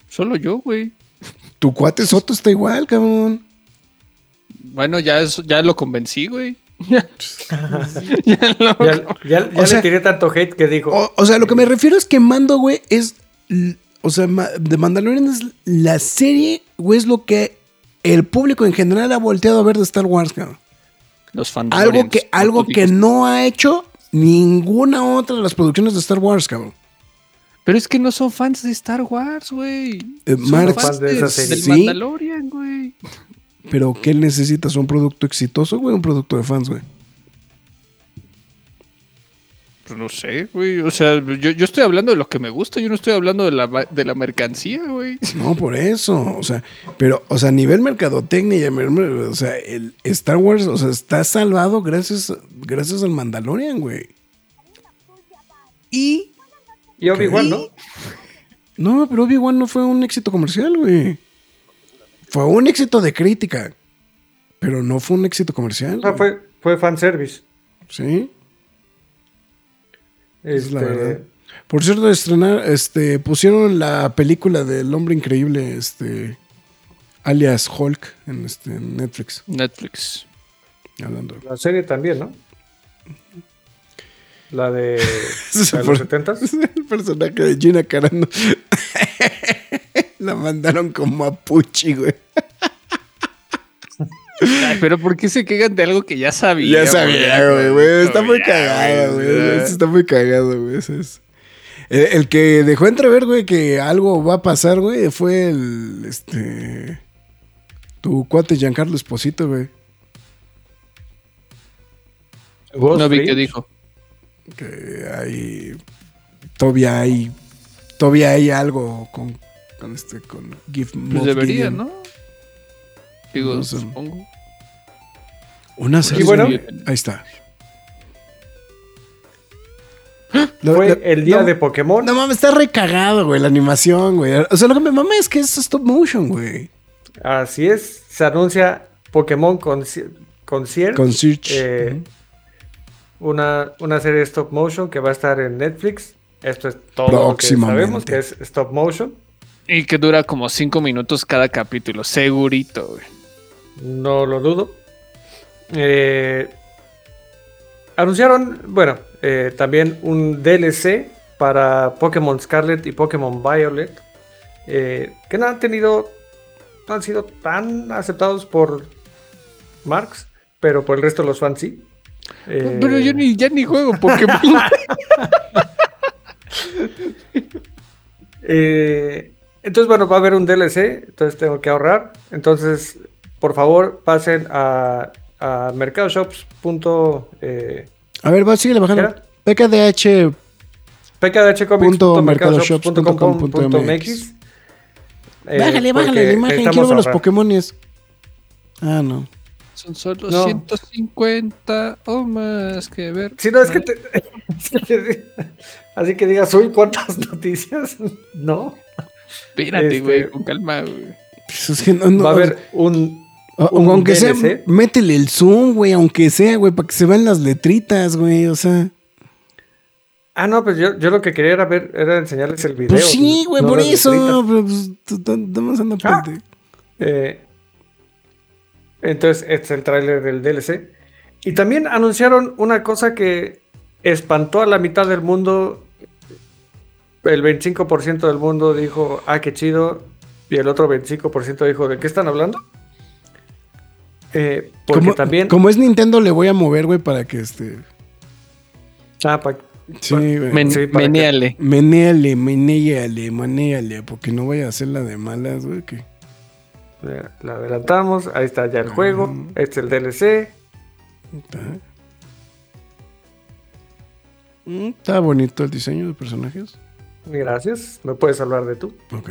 Solo yo, güey. Tu cuate Soto está igual, cabrón. Bueno, ya, es- ya lo convencí, güey. Ya, ya lo- Ya, ya- ya O sea- le tiré tanto hate que dijo. O, o sea, lo que me refiero es que Mando, güey, es. O sea, The Mandalorian es la serie, güey, es lo que el público en general ha volteado a ver de Star Wars, cabrón. Los fans. Algo que, algo que no ha hecho ninguna otra de las producciones de Star Wars, cabrón. Pero es que no son fans de Star Wars, güey. Eh, Son Marx, fans de esa serie. del Sí. Mandalorian, güey. Pero ¿qué necesitas? ¿Un producto exitoso, güey? ¿Un producto de fans, güey? Pues no sé, güey. O sea, yo, yo estoy hablando de lo que me gusta. Yo no estoy hablando de la, de la mercancía, güey. No, por eso. O sea, pero, o sea, a nivel mercadotecnia, o sea, el Star Wars, o sea, está salvado gracias, gracias al Mandalorian, güey. Y y Obi-Wan, ¿no? No, pero Obi-Wan no fue un éxito comercial, güey. Fue un éxito de crítica. Pero no fue un éxito comercial. Sea, fue, fue fanservice. Sí, es la Este, verdad. Por cierto, estrenar, este, pusieron la película del hombre increíble, este, alias Hulk, en, este, en Netflix. Netflix. Hablando. La serie también, ¿no? La de, la de los 70 El personaje de Gina Carano. la mandaron como a Puchi, güey. Ay, pero ¿por qué se quejan de algo que ya sabía? Ya sabía, güey, güey. Está muy cagado, güey. Está muy cagado, güey. Eso es. El, el que dejó entrever, güey, que algo va a pasar, güey, fue el. Este. Tu cuate Giancarlo Esposito, güey. No vi qué dijo. Que hay. Todavía hay. Todavía hay algo con. Con este. Con Give Pues debería, Gideon. ¿no? Digo, No sé. supongo. Una serie. bueno. Ahí está. Lo- Fue lo- el día no, de Pokémon. No mames, está recagado, güey, la animación, güey. O sea, lo que me mama es que es stop motion, güey. Así es. Se anuncia Pokémon Conci- Concierge. Con Search. Eh, una, una serie de stop motion que va a estar en Netflix. Esto es todo lo que sabemos que es stop motion. Y que dura como cinco minutos cada capítulo, segurito, güey. No lo dudo. Eh, anunciaron, bueno, eh, también un DLC para Pokémon Scarlet y Pokémon Violet. eh, que no han tenido, no han sido tan aceptados por Marx, pero por el resto de los fans sí. Eh, Pero yo ni, ya ni juego Pokémon. Eh, entonces, bueno, va a haber un DLC, entonces tengo que ahorrar. Entonces, por favor, pasen a, a mercadoshops. eh, A ver, va, síguele bajando. PKDH. Pkdhcomics.mercadoshops.com.mx. Eh, bájale, bájale la imagen. necesitamos Quiero ver los. Pokémones. Ah, no. Son solo No. 150 o más que ver. Si no, es que te. es que te- Así que digas, uy, ¿cuántas noticias? No. Espérate, este- güey, con calma, güey. Pues es que no, no- Va a haber un. o- un aunque sea, métele el zoom, güey, aunque sea, güey, para que se vean las letritas, güey, o sea. Ah, no, pues yo, yo lo que quería era ver, era enseñarles el video. Pues sí, güey, no por eso, pues, estamos andando Ah. Eh, entonces, este es el tráiler del DLC. Y también anunciaron una cosa que espantó a la mitad del mundo. El 25% del mundo dijo, ah, qué chido. Y el otro 25% dijo, ¿de qué están hablando? Eh, porque Como, también... como es Nintendo, le voy a mover, güey, para que este. Ah, pa- Sí, güey. Men- sí, para que- menéale. Menéale, menéale, manéale, porque no vaya a hacer la de malas, güey, que. La adelantamos, ahí está ya el juego, este es el DLC. Está. Mm, Está bonito el diseño de personajes. Gracias, me puedes hablar de tú. Ok.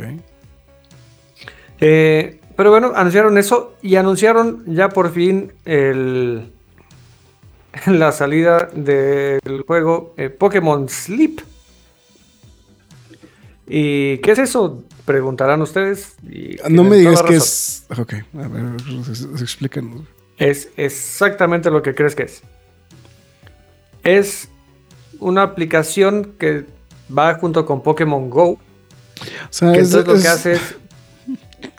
Eh, pero bueno, anunciaron eso y anunciaron ya por fin el, la salida del juego eh, Pokémon Sleep. ¿Y qué es eso? Preguntarán ustedes. y No me digas que es. Ok, a ver, ex- explícanos. Es exactamente lo que crees que es. Es una aplicación que va junto con Pokémon Go. O sea, Que es, entonces lo que hace es.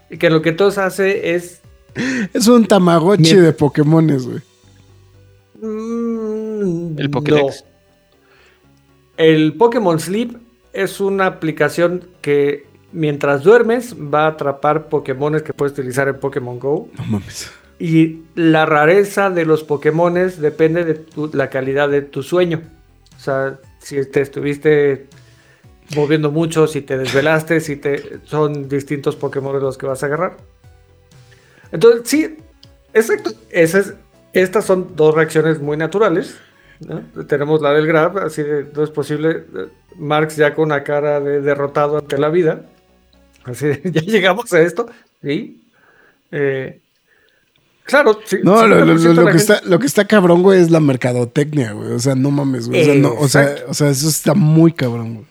Que lo que entonces hace es es un tamagotchi de Pokémones, güey. Mm, El Pokédex. no. El Pokémon Sleep es una aplicación que mientras duermes va a atrapar Pokémones que puedes utilizar en Pokémon Go. No mames. Y la rareza de los Pokémones depende de tu- la calidad de tu sueño. O sea, si te estuviste moviendo mucho, si te desvelaste, si te son distintos Pokémon los que vas a agarrar. Entonces, sí, exacto. Esas, estas son dos reacciones muy naturales. ¿no? Tenemos la del Grab, así de no es posible. eh, Marx ya con una cara de derrotado ante la vida. Así ya llegamos a esto. Sí. Eh, claro, sí. No, lo, lo- 50% lo- lo de la que gente- está, lo que está cabrón, güey, es la mercadotecnia, güey. O sea, no mames, güey. O sea, no, o, sea, Exacto. o sea, eso está muy cabrón, güey.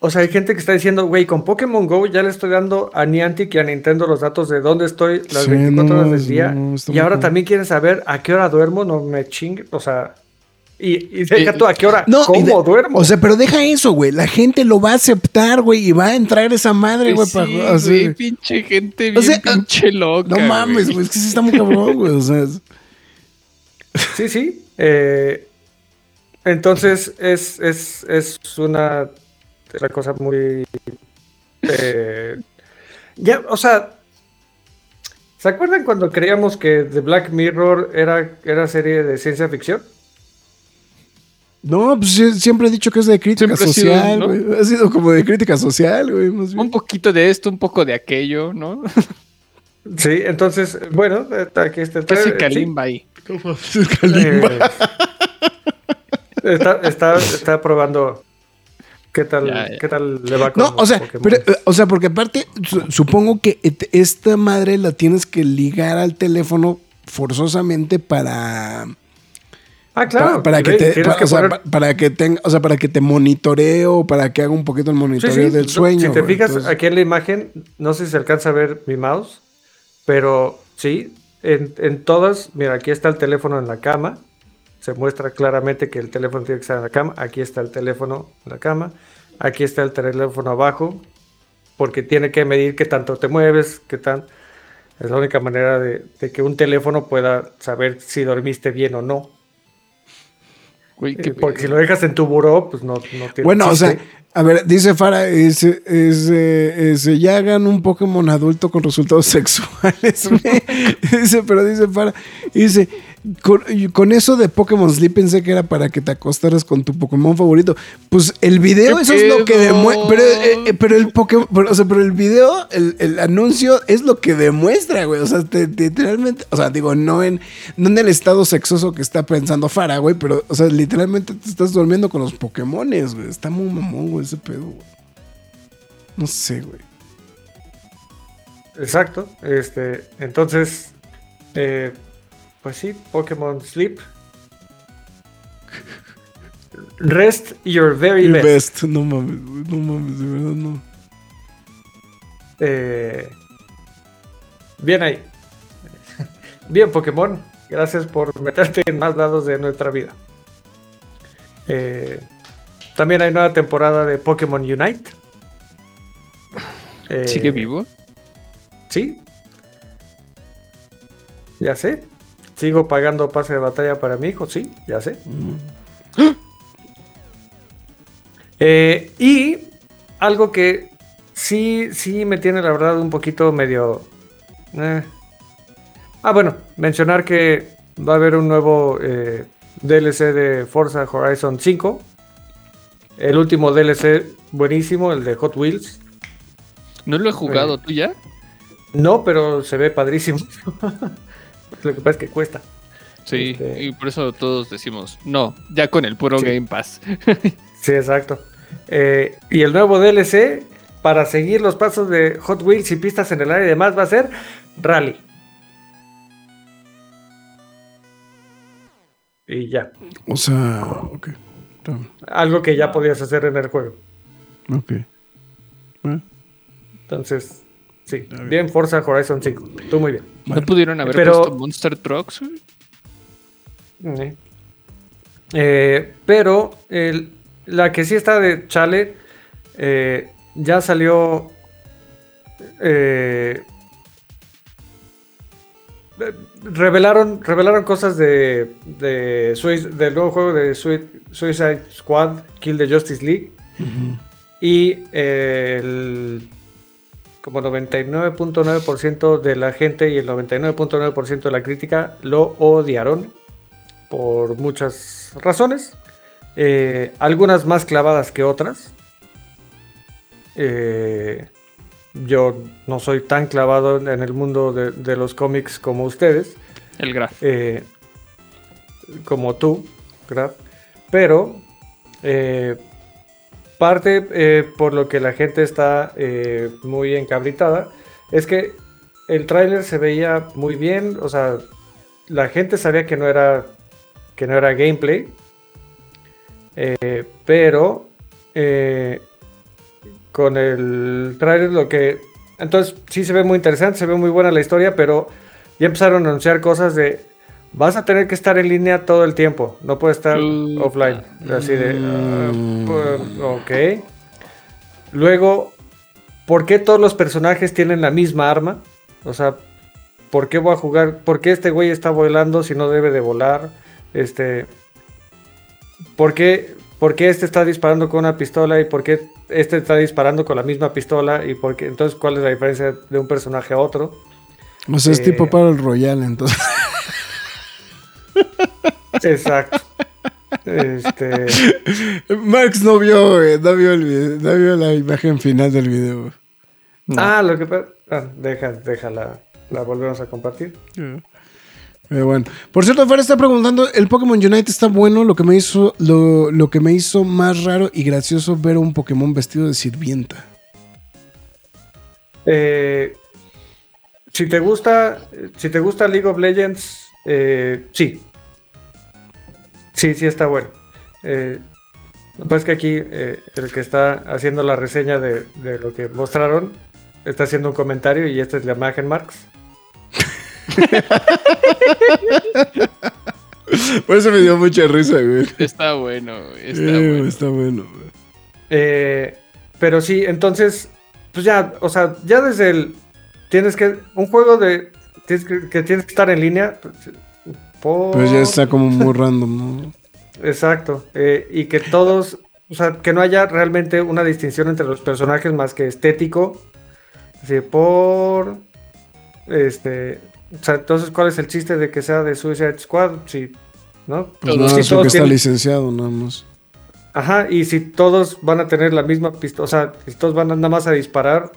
O sea, hay gente que está diciendo, güey, con Pokémon Go ya le estoy dando a Niantic y a Nintendo los datos de dónde estoy las Sí, 24 no, horas del día. no, y ahora cabrón. también quieren saber a qué hora duermo, no me chingue. O sea, y, y deja Eh, tú a qué hora, No, cómo de- duermo. O sea, pero deja eso, güey. La gente lo va a aceptar, güey, y va a entrar esa madre, güey, Sí, para así. güey, pinche gente bien O sea, pinche loca. No mames, güey. Es que sí está muy cabrón, güey. O sea, es- Sí, sí. eh, entonces es, es, es una, una cosa muy... eh, ya, o sea, ¿se acuerdan cuando creíamos que The Black Mirror era, era serie de ciencia ficción? No, pues siempre he dicho que es de crítica Siempre social, ¿no? güey. Ha sido como de crítica social, güey. Un poquito de esto, un poco de aquello, ¿no? Sí, entonces, bueno, aquí está el Casi sí. Kalimba ahí. Kalimba. Eh, está, está, está probando qué tal, Ya, ya. qué tal le va con No, o sea, pero, eh, o sea, porque aparte, su- supongo que esta madre la tienes que ligar al teléfono forzosamente para. Ah, claro. para, para que te, para, que o sea, poner- pa- para que tenga, o sea, para que te monitoree o para que haga un poquito el monitoreo sí, del sueño. Si te güey. fijas Entonces, aquí en la imagen, no sé si se alcanza a ver mi mouse, pero sí, en, en todas, mira, aquí está el teléfono en la cama. Se muestra claramente que el teléfono tiene que estar en la cama. Aquí está el teléfono en la cama. Aquí está el teléfono abajo. Porque tiene que medir qué tanto te mueves, qué tan. Es la única manera de, de que un teléfono pueda saber si dormiste bien o no. Güey, Eh, Porque si lo dejas en tu buró, pues no, no tiene Bueno, o sea, a ver, dice Fara, es, es, eh, es, eh, ya hagan un Pokémon adulto con resultados sexuales. güey. dice, pero dice Fara, dice, con, con eso de Pokémon Sleep pensé que era para que te acostaras con tu Pokémon favorito. Pues el video, ¿Qué eso es lo que demuestra. Pero, eh, eh, pero el Pokémon, pero, o sea, pero el video, el, el anuncio es lo que demuestra, güey. O sea, te- te- literalmente, o sea, digo, no en, no en el estado sexoso que está pensando Fara, güey, pero, o sea, literalmente te estás durmiendo con los Pokémones, güey. Está muy mamón, güey, ese pedo, güey. No sé, güey. Exacto. Este, entonces, Eh, pues sí, Pokémon Sleep. Rest your very best. best. No mames, no mames, de verdad no. Eh, bien ahí. Bien, Pokémon. Gracias por meterte en más lados de nuestra vida. Eh, también hay nueva temporada de Pokémon Unite. Eh, ¿Sigue vivo? Sí. Ya sé. Sigo pagando pase de batalla para mi hijo, sí, ya sé. Eh, y algo que sí, sí me tiene la verdad un poquito medio... eh. Ah, bueno, mencionar que va a haber un nuevo eh, DLC de Forza Horizon 5. El último DLC buenísimo, el de Hot Wheels. ¿No lo he jugado tú ya? No, pero se ve padrísimo. Lo que pasa es que cuesta. Sí, Este- y por eso todos decimos, no, ya con el puro Sí. Game Pass. Sí, exacto. Eh, y el nuevo DLC para seguir los pasos de Hot Wheels y pistas en el aire y demás va a ser Rally. Y ya. O sea, ok. Algo que ya podías hacer en el juego. Ok. Bueno, Entonces, sí. bien. Bien, Forza Horizon 5. Tú muy bien. Bueno. ¿No pudieron haber Pero- puesto Monster Trucks? Eh. Eh, pero el- la que sí está de chale eh, ya salió. eh, revelaron, revelaron cosas de, de del nuevo juego de Sui- Suicide Squad, Kill the Justice League. Y el como 99.9% de la gente y el 99.9% de la crítica lo odiaron por muchas razones, eh, algunas más clavadas que otras. Eh, yo no soy tan clavado en el mundo de, de los cómics como ustedes, El Graf. eh, como tú, Graf, pero eh, parte eh, por lo que la gente está eh, muy encabritada es que el tráiler se veía muy bien, o sea, la gente sabía que no era que no era gameplay, eh, pero con el trailer lo que entonces sí se ve muy interesante, se ve muy buena la historia, pero ya empezaron a anunciar cosas de vas a tener que estar en línea todo el tiempo, no puedes estar offline, así de ah, Mm. pues, ok. Luego, ¿por qué todos los personajes tienen la misma arma? O sea, ¿por qué voy a jugar? ¿Por qué este güey está volando si no debe de volar? Este, ¿por qué, por qué este está disparando con una pistola y por qué este está disparando con la misma pistola? Y por qué, entonces, ¿cuál es la diferencia de un personaje a otro? O sea, es Eh, tipo para el Royal, entonces. Exacto. Este, Max no vio, güey, no vio, el video, no vio la imagen final del video. Ah, lo que pasa. ah, deja, déjala, la volvemos a compartir. Pero bueno. Por cierto, Fer está preguntando, el Pokémon Unite está bueno, lo que me hizo, lo, lo que me hizo más raro y gracioso ver un Pokémon vestido de sirvienta. Eh, si te gusta, si te gusta League of Legends, eh, sí. Sí, sí está bueno. Eh, lo que pasa es que aquí eh, el que está haciendo la reseña de, de lo que mostraron está haciendo un comentario y esta es la imagen Marx. Por eso me dio mucha risa, güey. Está bueno, güey, está Eh, bueno. está bueno, güey. Eh, pero sí, entonces, pues ya, o sea, ya desde el. Tienes que. Un juego de. tienes que, que tienes que estar en línea. pues, por- Pues ya está como muy random, ¿no? Exacto. eh, y que todos. O sea, que no haya realmente una distinción entre los personajes más que estético. Así, por. Este. O sea, entonces, ¿cuál es el chiste de que sea de Suicide Squad? Sí. ¿No? Pues nada, sí, eso que está tienen- licenciado, nada más. Ajá, y si todos van a tener la misma pistola, o sea, si todos van a nada más a disparar,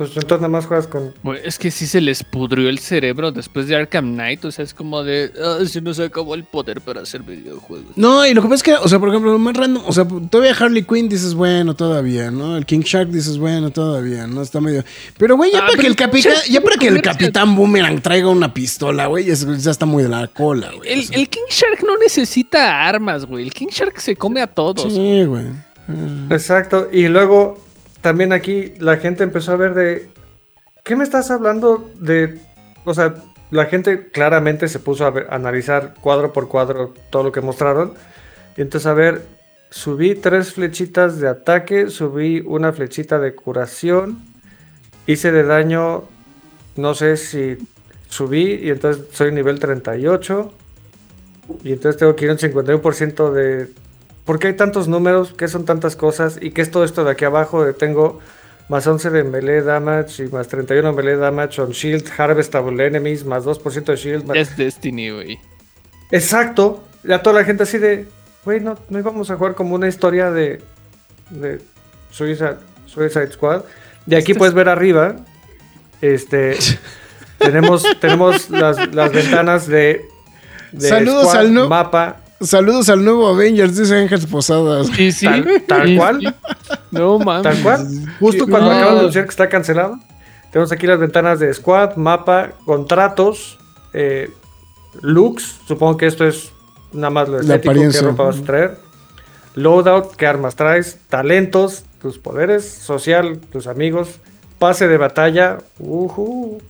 Pues entonces nada más juegas con. Güey, es que sí se les pudrió el cerebro después de Arkham Knight. O sea, es como de. Ah, se nos acabó el poder para hacer videojuegos. No, y lo que pasa es que, o sea, por ejemplo, lo más random, o sea, todavía Harley Quinn dices, bueno, todavía, ¿no? El King Shark dices, bueno, todavía, ¿no? Está medio. Pero, güey, ya Ah, para pero que el capitán, ya para que el capitán Boomerang traiga una pistola, güey, ya, es- ya está muy de la cola, güey. El, o sea. el King Shark no necesita armas, güey. El King Shark se come a todos. Sí, güey. Exacto. Y luego también aquí la gente empezó a ver de. ¿Qué me estás hablando de.? O sea, la gente claramente se puso a, ver- a analizar cuadro por cuadro todo lo que mostraron. Y entonces, a ver, subí tres flechitas de ataque, subí una flechita de curación, hice de daño, no sé si subí, y entonces soy nivel 38. Y entonces tengo que ir un 51% de ¿Por qué hay tantos números? ¿Qué son tantas cosas? ¿Y qué es todo esto de aquí abajo? De tengo más 11 de melee damage y más 31 de melee damage on shield, harvestable enemies, más 2% de shield. más- Es Destiny, güey. Exacto. Ya toda la gente así de, güey, no, no íbamos a jugar como una historia de, de Suicide, Suicide Squad. De aquí puedes ver arriba, este, tenemos, tenemos las, las ventanas de, de Saludos squad, al no- mapa, Saludos al nuevo Avengers, dice Ángel Posadas. Sí, sí. Tal- tal Sí, cual. sí. No mames. Tal cual. Justo Sí, cuando no. acaban de anunciar que está cancelado. Tenemos aquí las ventanas de squad, mapa, contratos, eh, looks. Supongo que esto es nada más lo La estético, qué apariencia. ropa vas a traer. Loadout, qué armas traes, talentos, tus poderes, social, tus amigos, pase de batalla, ujú,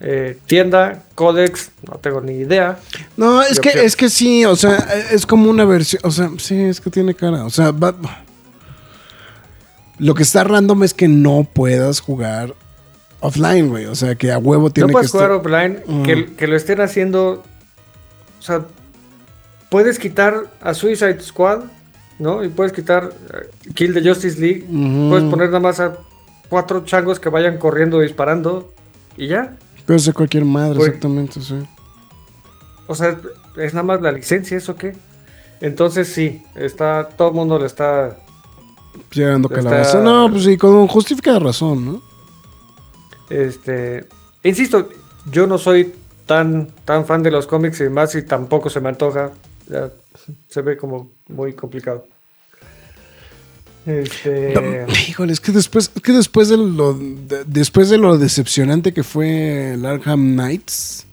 eh, tienda, códex, no tengo ni idea. No, es que, opción. es que sí, o sea, es como una versión, o sea, sí, es que tiene cara, o sea, va- lo que está random es que no puedas jugar offline, güey, o sea, que a huevo tiene no puedes que jugar estar- offline, Mm. que, que lo estén haciendo. O sea, puedes quitar a Suicide Squad, ¿no? Y puedes quitar eh, Kill the Justice League. Puedes poner nada más a cuatro changos que vayan corriendo disparando y ya. Puede ser cualquier madre, exactamente, sí. O sea, es nada más la licencia, ¿eso qué? Entonces sí, está, todo el mundo le está. Llegando Está- calabaza. No, pues sí, con justificada razón, ¿no? Este. Insisto, yo no soy tan, tan fan de los cómics y demás, y tampoco se me antoja. Ya se ve como muy complicado. Este. Híjole, es que después, es que después de lo de- después de lo decepcionante que fue el Arkham Knights,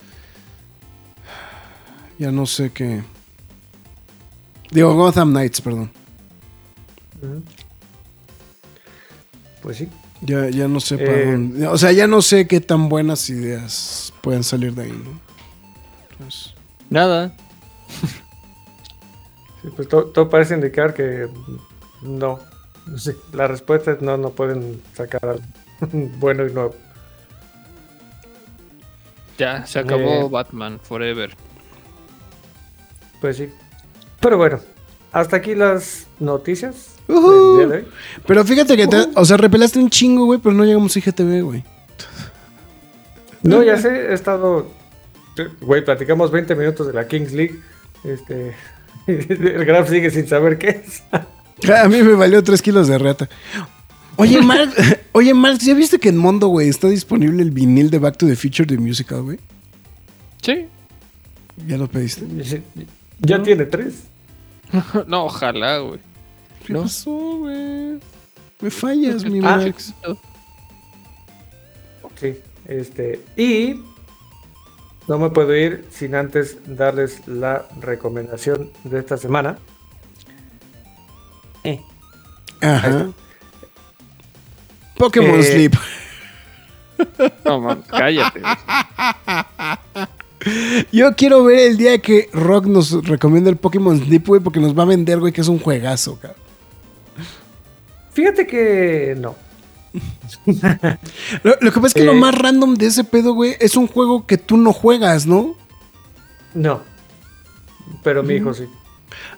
ya no sé qué. Digo, Gotham Knights, perdón. Pues sí. Ya, ya no sé para Eh. dónde. O sea, ya no sé qué tan buenas ideas pueden salir de ahí, ¿no? Entonces, Nada. Sí, pues to- todo, parece indicar que no. Sí, la respuesta es no, no pueden sacar algo bueno y nuevo. Ya, se acabó Eh. Batman Forever. Pues sí. Pero bueno, hasta aquí las noticias del día de hoy. Pero fíjate que, te- o sea, repelaste un chingo, güey, pero no llegamos a IGTV, güey. No, ya sé, he estado. Güey, platicamos 20 minutos de la Kings League. Este. El Graf sigue sin saber qué es. A mí me valió 3 kilos de rata. Oye, Mark, oye, Mark, ¿ya viste que en Mondo, güey, está disponible el vinil de Back to the Future de Musical, güey? Sí. ¿Ya lo pediste? Ya tiene tres. no, ojalá, güey. ¿Qué ¿No? pasó, güey? Me fallas, mi Ah, Max. Sí, este. Y. No me puedo ir sin antes darles la recomendación de esta semana. Ajá. Pokémon Eh, Sleep. No, mames, cállate. Yo quiero ver el día que Rock nos recomienda el Pokémon Sleep, güey, porque nos va a vender, güey, que es un juegazo, cabrón. Fíjate que no. Lo, lo que pasa es que lo Eh. más random de ese pedo, güey, es un juego que tú no juegas, ¿no? No. Pero mi hijo sí.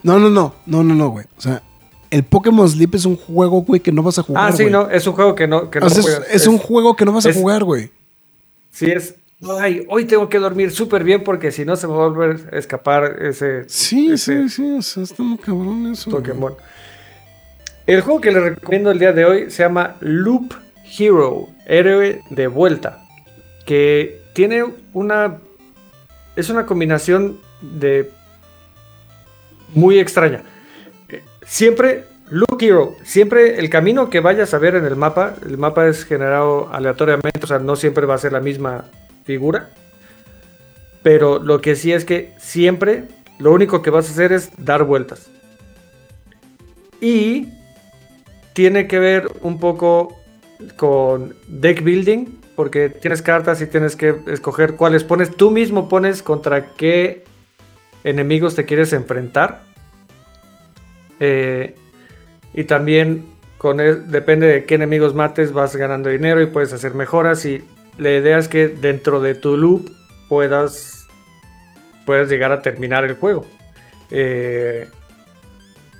No, no, no, no, no, no, güey. O sea, el Pokémon Sleep es un juego, güey, que no vas a jugar. Ah, sí, güey. no. Es un juego que no. Que no O sea, es, juegas. es un juego que no vas a jugar, güey. Sí, es. Ay, hoy tengo que dormir súper bien porque si no se me va a volver a escapar ese, Sí, ese sí, sí. O sea, está muy cabrón eso. güey. Pokémon. El juego que les recomiendo el día de hoy se llama Loop Hero, héroe de vuelta, que tiene una... Es una combinación de... Muy extraña. Siempre, Look Hero, siempre el camino que vayas a ver en el mapa, el mapa es generado aleatoriamente, o sea, no siempre va a ser la misma figura. Pero lo que sí es que siempre lo único que vas a hacer es dar vueltas. Y tiene que ver un poco con deck building, porque tienes cartas y tienes que escoger cuáles pones. Tú mismo pones contra qué enemigos te quieres enfrentar. Eh, y también con el- depende de qué enemigos mates, vas ganando dinero y puedes hacer mejoras. Y la idea es que dentro de tu loop puedas, puedas llegar a terminar el juego. Eh,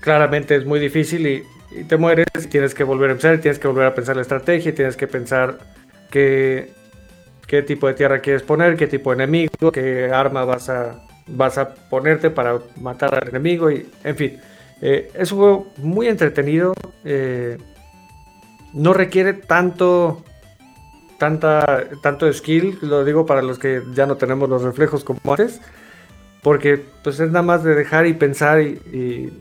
claramente es muy difícil y, te mueres y tienes que volver a empezar, tienes que volver a pensar la estrategia, tienes que pensar qué, qué tipo de tierra quieres poner, qué tipo de enemigo, qué arma vas a, vas a ponerte para matar al enemigo y en fin. Eh, es un juego muy entretenido. eh, no requiere tanto. Tanta, tanto skill, lo digo para los que ya no tenemos los reflejos como antes, porque pues es nada más de dejar y pensar y,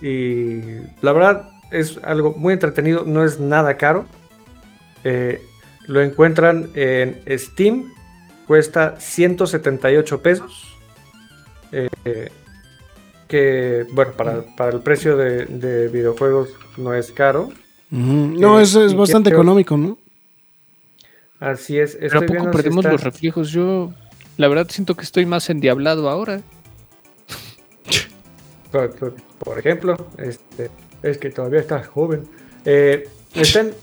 y- la verdad es algo muy entretenido, no es nada caro. Eh, lo encuentran en Steam, cuesta 178 pesos. Eh, que bueno, para, para el precio de, de videojuegos no es caro. Ujú. No, Eh, es, bastante creo- económico, ¿no? Así es. Pero ¿a estoy poco viendo si perdemos está- los reflejos? Yo, la verdad, siento que estoy más endiablado ahora. Por, por- por ejemplo, este, es que todavía estás joven. Eh,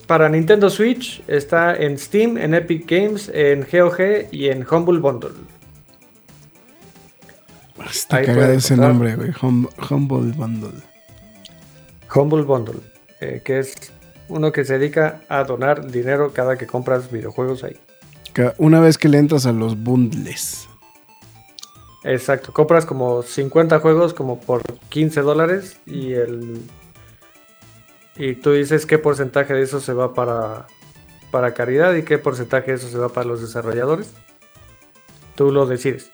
para Nintendo Switch, está en Steam, en Epic Games, en GOG y en Humble Bundle. Está Ahí cagado ese encontrar. nombre, güey. Hum- Humble Bundle. Humble Bundle, eh, que es uno que se dedica a donar dinero cada que compras videojuegos ahí. Una vez que le entras a los bundles. Exacto, compras como 50 juegos como por 15 dólares y el y tú dices qué porcentaje de eso se va para, para caridad y qué porcentaje de eso se va para los desarrolladores. Tú lo decides.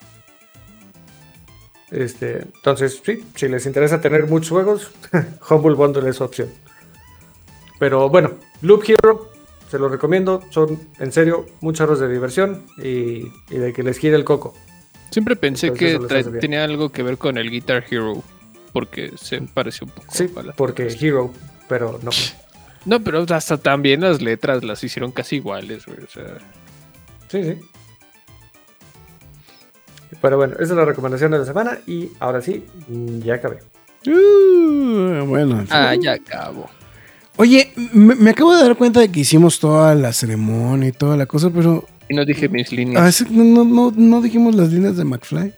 Este, entonces, sí, si les interesa tener muchos juegos, Humble Bundle es opción. Pero bueno, Loop Hero, se los recomiendo. Son, en serio, muchas horas de diversión y, y de que les gire el coco. Siempre pensé Entonces, que tenía algo que ver con el Guitar Hero. Porque se parece un poco. Sí, a la- porque Hero, pero no. No, pero hasta también las letras las hicieron casi iguales, güey. O sea, Sí, sí. Pero bueno, esa es la recomendación de la semana y ahora sí, ya acabé. Uh, bueno. ah, ya acabo. Oye, me, me acabo de dar cuenta de que hicimos toda la ceremonia y toda la cosa, pero Y no dije mis líneas. a veces no, no, no, no dijimos las líneas de McFly.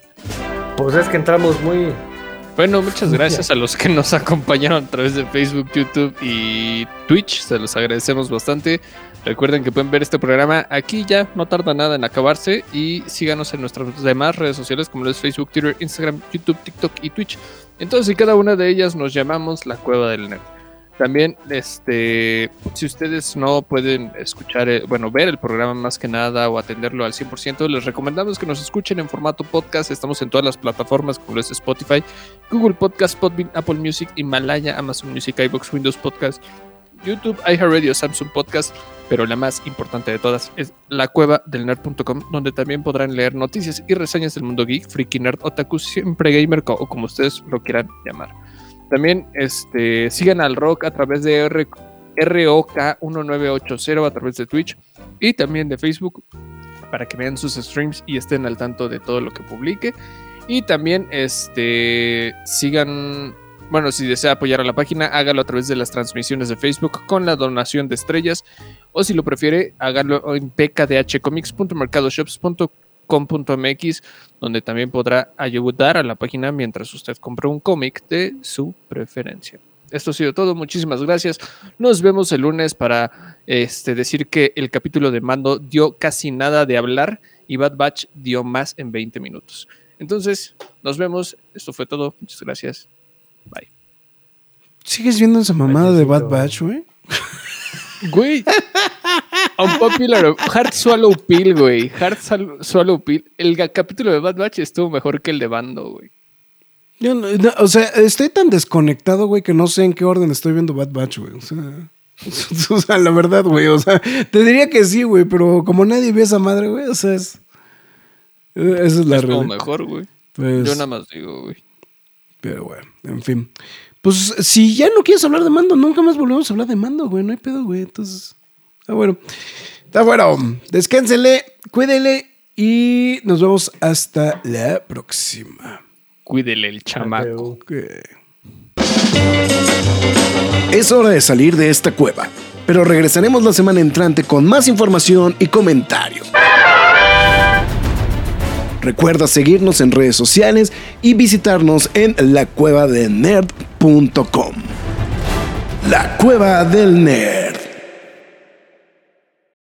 Pues es que entramos muy... Bueno, muchas gracias a los que nos acompañaron a través de Facebook, YouTube y Twitch. Se los agradecemos bastante. Recuerden que pueden ver este programa aquí ya, no tarda nada en acabarse. Y síganos en nuestras demás redes sociales como lo es Facebook, Twitter, Instagram, YouTube, TikTok y Twitch. Entonces, y cada una de ellas nos llamamos la Cueva del Nerd. También, este, si ustedes no pueden escuchar, eh, bueno, ver el programa más que nada o atenderlo al 100%, les recomendamos que nos escuchen en formato podcast. Estamos en todas las plataformas como es Spotify, Google Podcast, Podbean, Apple Music, Himalaya, Amazon Music, iBox, Windows Podcast, YouTube, iHeartRadio, Samsung Podcast, pero la más importante de todas es la cueva del nerd.com, donde también podrán leer noticias y reseñas del mundo geek, freaky nerd, otaku, siempre gamer o como ustedes lo quieran llamar. También este, sigan al rock a través de R ROK1980 a través de Twitch y también de Facebook para que vean sus streams y estén al tanto de todo lo que publique. Y también este sigan, bueno, si desea apoyar a la página, hágalo a través de las transmisiones de Facebook con la donación de estrellas. O si lo prefiere, hágalo en pkdhcomics.mercadoshops.com.mx, donde también podrá ayudar a la página mientras usted compra un cómic de su preferencia. Esto ha sido todo, muchísimas gracias. Nos vemos el lunes para este, decir que el capítulo de Mando dio casi nada de hablar y Bad Batch dio más en 20 minutos. Entonces, nos vemos. Esto fue todo. Muchas gracias. Bye. ¿Sigues viendo esa mamada de Bad Batch, güey? Güey, Unpopular. Hard Swallow Pill, güey. Hard Swallow- Pill. El capítulo de Bad Batch estuvo mejor que el de Bando, güey. Yo no- no, o sea, estoy tan desconectado, güey, que no sé en qué orden estoy viendo Bad Batch, güey. O sea, o sea, la verdad, güey. O sea, te diría que sí, güey, pero como nadie ve esa madre, güey, o sea, es. Esa es la Estuvo realidad. mejor, güey. Pues, Yo nada más digo, güey. Pero bueno, en fin. Pues si ya no quieres hablar de mando, nunca más volvemos a hablar de mando, güey. No hay pedo, güey. Entonces, está bueno. Está bueno. Descánsele, cuídele y nos vemos hasta la próxima. Cuídele el chamaco. Es hora de salir de esta cueva, pero regresaremos la semana entrante con más información y comentarios. Recuerda seguirnos en redes sociales y visitarnos en lacuevadelnerd.com. La Cueva del Nerd.